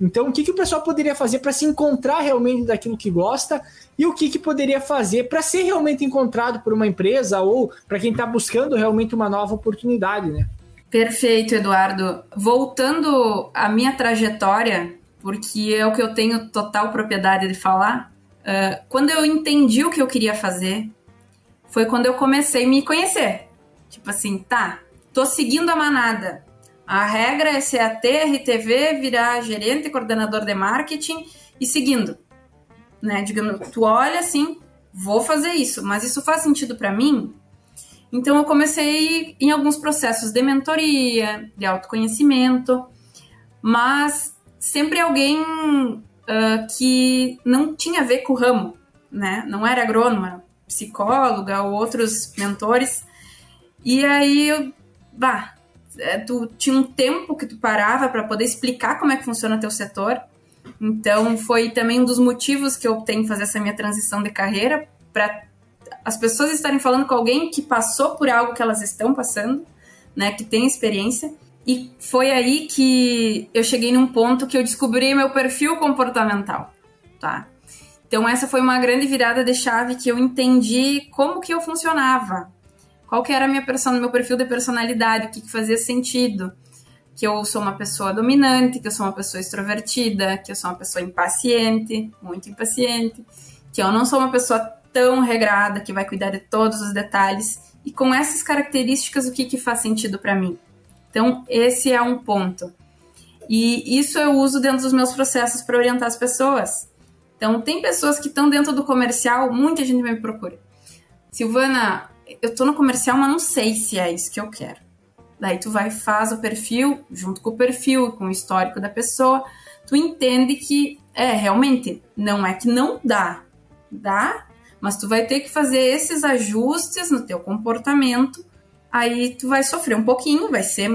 Então, o que, que o pessoal poderia fazer para se encontrar realmente daquilo que gosta e o que, que poderia fazer para ser realmente encontrado por uma empresa ou para quem está buscando realmente uma nova oportunidade, né? Perfeito, Eduardo. Voltando à minha trajetória, porque é o que eu tenho total propriedade de falar, uh, quando eu entendi o que eu queria fazer, foi quando eu comecei a me conhecer. Tipo assim, tá, tô seguindo a manada, a regra é ser AT, RTV, virar gerente, coordenador de marketing e seguindo. Né? Digamos, tu olha assim, vou fazer isso, mas isso faz sentido para mim? Então eu comecei em alguns processos de mentoria, de autoconhecimento, mas sempre alguém uh, que não tinha a ver com o ramo, né? Não era agrônoma, psicóloga ou outros mentores. E aí eu, bah, é, tu tinha um tempo que tu parava para poder explicar como é que funciona teu setor. Então, foi também um dos motivos que eu optei em fazer essa minha transição de carreira, para as pessoas estarem falando com alguém que passou por algo que elas estão passando, né, que tem experiência. E foi aí que eu cheguei num ponto que eu descobri meu perfil comportamental, tá? Então essa foi uma grande virada de chave que eu entendi como que eu funcionava, qual que era a minha persona, meu perfil de personalidade, o que, que fazia sentido, que eu sou uma pessoa dominante, que eu sou uma pessoa extrovertida, que eu sou uma pessoa impaciente, muito impaciente, que eu não sou uma pessoa tão regrada que vai cuidar de todos os detalhes. E com essas características, o que, que faz sentido para mim? Então, esse é um ponto. E isso eu uso dentro dos meus processos para orientar as pessoas. Então, tem pessoas que estão dentro do comercial, muita gente me procura. Silvana, eu tô no comercial, mas não sei se é isso que eu quero. Daí tu vai faz o perfil, junto com o perfil, com o histórico da pessoa, tu entende que é realmente não é que não dá, dá, mas tu vai ter que fazer esses ajustes no teu comportamento. Aí tu vai sofrer um pouquinho, vai ser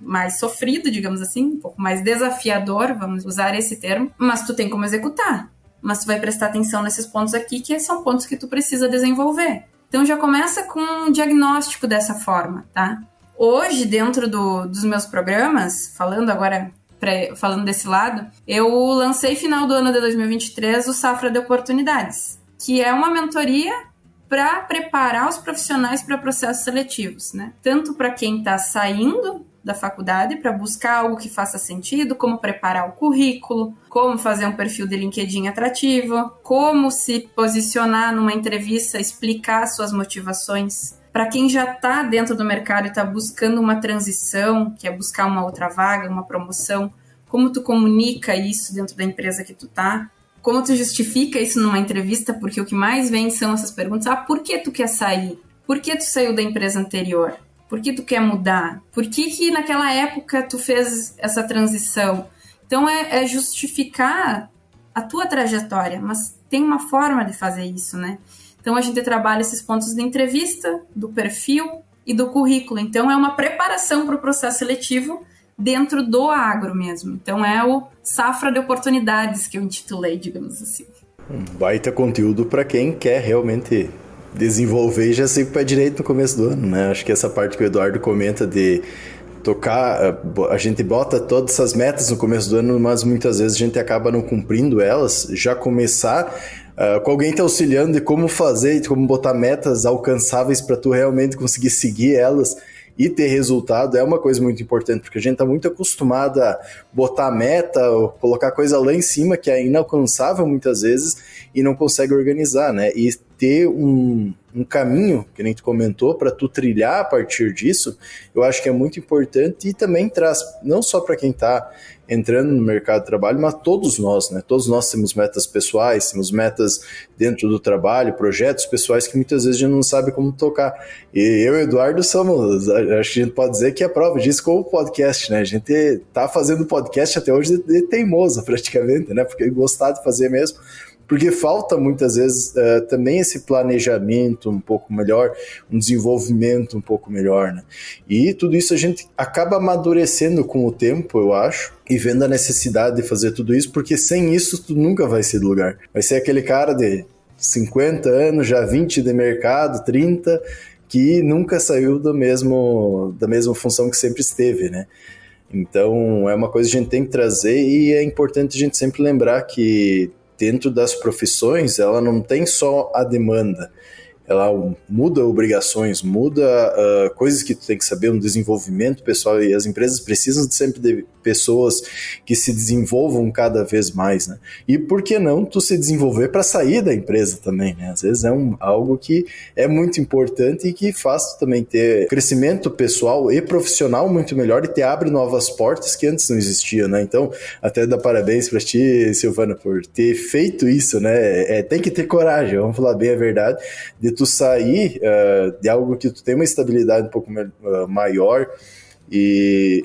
mais sofrido, digamos assim, um pouco mais desafiador, vamos usar esse termo, mas tu tem como executar. Mas tu vai prestar atenção nesses pontos aqui, que são pontos que tu precisa desenvolver. Então já começa com um diagnóstico dessa forma, tá? Hoje, dentro do, dos meus programas, falando agora, pra, falando desse lado, eu lancei final do ano de 2023 o Safra de Oportunidades, que é uma mentoria para preparar os profissionais para processos seletivos, né? Tanto para quem está saindo da faculdade para buscar algo que faça sentido, como preparar o currículo, como fazer um perfil de LinkedIn atrativo, como se posicionar numa entrevista, explicar suas motivações. Para quem já está dentro do mercado e está buscando uma transição, que é buscar uma outra vaga, uma promoção, como tu comunica isso dentro da empresa que tu tá? Como tu justifica isso numa entrevista? Porque o que mais vem são essas perguntas. Ah, por que tu quer sair? Por que tu saiu da empresa anterior? Por que tu quer mudar? Por que, que naquela época tu fez essa transição? Então é, é justificar a tua trajetória, mas tem uma forma de fazer isso, né? Então a gente trabalha esses pontos de entrevista, do perfil e do currículo. Então é uma preparação para o processo seletivo dentro do agro mesmo. Então é o safra de oportunidades que eu intitulei, digamos assim. Um baita conteúdo para quem quer realmente desenvolver já sei o pé direito no começo do ano, né? Acho que essa parte que o Eduardo comenta de tocar, a gente bota todas essas metas no começo do ano, mas muitas vezes a gente acaba não cumprindo elas, já começar uh, com alguém te auxiliando de como fazer, de como botar metas alcançáveis para tu realmente conseguir seguir elas e ter resultado é uma coisa muito importante, porque a gente está muito acostumado a botar meta, ou colocar coisa lá em cima que é inalcançável muitas vezes e não consegue organizar, né? E ter um, um caminho, que nem tu comentou, para tu trilhar a partir disso, eu acho que é muito importante e também traz, não só para quem está entrando no mercado de trabalho, mas todos nós, né? Todos nós temos metas pessoais, temos metas dentro do trabalho, projetos pessoais que muitas vezes a gente não sabe como tocar. E eu e Eduardo somos, acho que a gente pode dizer que é prova disso com o podcast, né? A gente tá fazendo podcast até hoje de, de teimoso, praticamente, né? Porque gostar de fazer mesmo porque falta muitas vezes uh, também esse planejamento um pouco melhor, um desenvolvimento um pouco melhor, né? E tudo isso a gente acaba amadurecendo com o tempo, eu acho, e vendo a necessidade de fazer tudo isso, porque sem isso tu nunca vai ser do lugar. Vai ser aquele cara de 50 anos, já 20 de mercado, 30, que nunca saiu do mesmo, da mesma função que sempre esteve, né? Então é uma coisa que a gente tem que trazer e é importante a gente sempre lembrar que dentro das profissões, ela não tem só a demanda, ela muda obrigações, muda uh, coisas que tu tem que saber, um desenvolvimento pessoal, e as empresas precisam sempre de pessoas que se desenvolvam cada vez mais, né? E por que não tu se desenvolver para sair da empresa também, né? Às vezes é um, algo que é muito importante e que faz tu também ter crescimento pessoal e profissional muito melhor e te abre novas portas que antes não existiam, né? Então, até dar parabéns para ti, Silvana, por ter feito isso, né? É, tem que ter coragem, vamos falar bem a verdade, de tu sair uh, de algo que tu tem uma estabilidade um pouco uh, maior e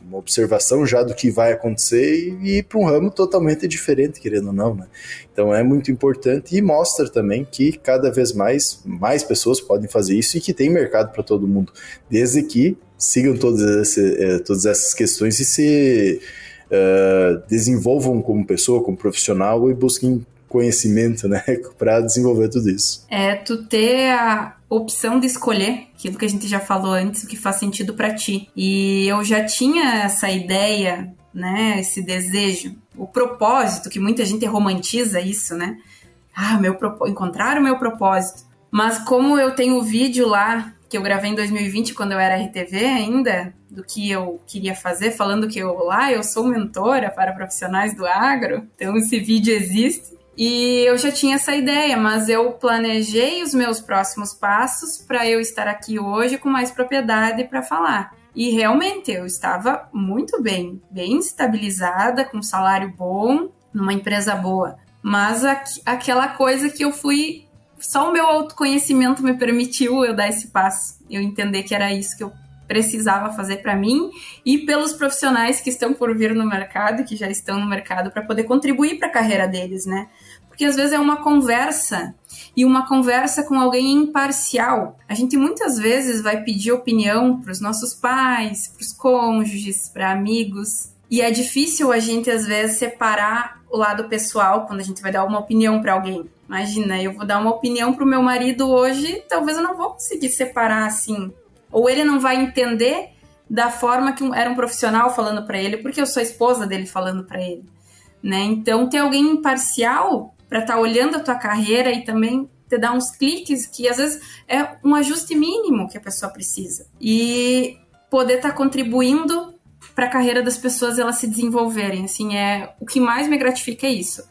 uma observação já do que vai acontecer e ir para um ramo totalmente diferente, querendo ou não, né? Então é muito importante e mostra também que cada vez mais mais pessoas podem fazer isso e que tem mercado para todo mundo, desde que sigam todas, esse, é, todas essas questões e se uh, desenvolvam como pessoa, como profissional e busquem conhecimento, né, (laughs) para desenvolver tudo isso. É tu ter a opção de escolher aquilo que a gente já falou antes, o que faz sentido para ti. E eu já tinha essa ideia, né, esse desejo, o propósito, que muita gente romantiza isso, né? Ah, meu encontrar o meu propósito. Mas como eu tenho o vídeo lá que eu gravei em 2020 quando eu era RTV ainda, do que eu queria fazer, falando que eu lá eu sou mentora para profissionais do agro. Então esse vídeo existe. E eu já tinha essa ideia, mas eu planejei os meus próximos passos para eu estar aqui hoje com mais propriedade para falar. E realmente eu estava muito bem, bem estabilizada, com salário bom, numa empresa boa. Mas aqu aquela coisa que eu fui. Só o meu autoconhecimento me permitiu eu dar esse passo, eu entender que era isso que eu precisava fazer para mim e pelos profissionais que estão por vir no mercado, que já estão no mercado, para poder contribuir para a carreira deles, né? Porque às vezes é uma conversa e uma conversa com alguém imparcial. A gente muitas vezes vai pedir opinião para os nossos pais, para os cônjuges, para amigos. E é difícil a gente, às vezes, separar o lado pessoal quando a gente vai dar uma opinião para alguém. Imagina, eu vou dar uma opinião para o meu marido hoje, talvez eu não vou conseguir separar assim ou ele não vai entender da forma que era um profissional falando para ele, porque eu sou a esposa dele falando para ele, né? Então ter alguém imparcial para estar tá olhando a tua carreira e também te dar uns cliques que às vezes é um ajuste mínimo que a pessoa precisa e poder estar tá contribuindo para a carreira das pessoas elas se desenvolverem, assim é o que mais me gratifica é isso.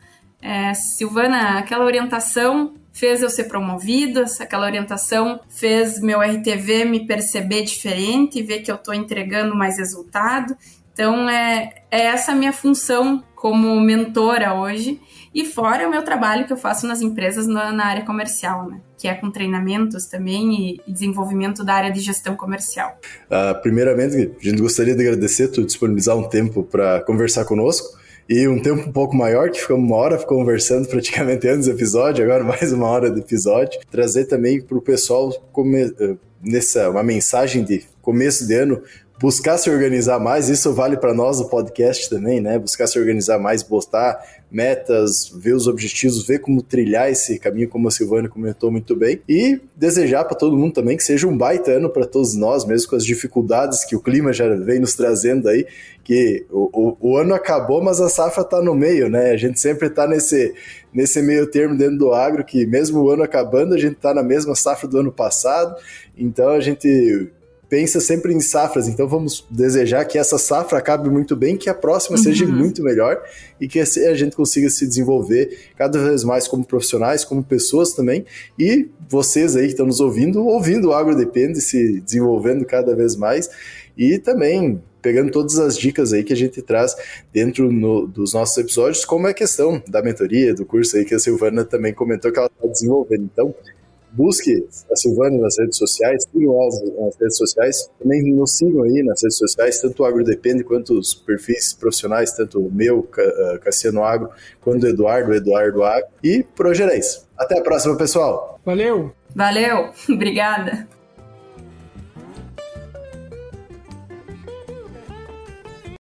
É, Silvana, aquela orientação fez eu ser promovida, aquela orientação fez meu RTV me perceber diferente, ver que eu estou entregando mais resultado. Então, é, é essa a minha função como mentora hoje. E fora o meu trabalho que eu faço nas empresas na, na área comercial, né? que é com treinamentos também e, e, desenvolvimento da área de gestão comercial. Uh, primeiramente, a gente gostaria de agradecer tu disponibilizar um tempo para conversar conosco e um tempo um pouco maior, que ficamos uma hora conversando praticamente antes do episódio, agora mais uma hora do episódio. Trazer também para o pessoal come, eh, nessa uma mensagem de começo de ano buscar se organizar mais, isso vale para nós o podcast também, né? Buscar se organizar mais, botar metas, ver os objetivos, ver como trilhar esse caminho, como a Silvana comentou muito bem, e desejar para todo mundo também que seja um baita ano para todos nós, mesmo com as dificuldades que o clima já vem nos trazendo aí, que o, o, o ano acabou, mas a safra está no meio, né? A gente sempre está nesse, nesse meio termo dentro do agro, que mesmo o ano acabando, a gente está na mesma safra do ano passado, então a gente pensa sempre em safras, então vamos desejar que essa safra acabe muito bem, que a próxima uhum. seja muito melhor e que a gente consiga se desenvolver cada vez mais como profissionais, como pessoas também, e vocês aí que estão nos ouvindo, ouvindo o Agro Depende, se desenvolvendo cada vez mais e também pegando todas as dicas aí que a gente traz dentro no, dos nossos episódios, como é a questão da mentoria, do curso aí que a Silvana também comentou que ela está desenvolvendo. Então, busque a Silvana nas redes sociais, sigam elas nas redes sociais, também nos sigam aí nas redes sociais, tanto o Agro Depende quanto os perfis profissionais, tanto o meu, eh, Cassiano Agro, quanto o Eduardo, Eduardo Agro, e por hoje era isso. Até a próxima, pessoal! Valeu! Valeu! (laughs) Obrigada!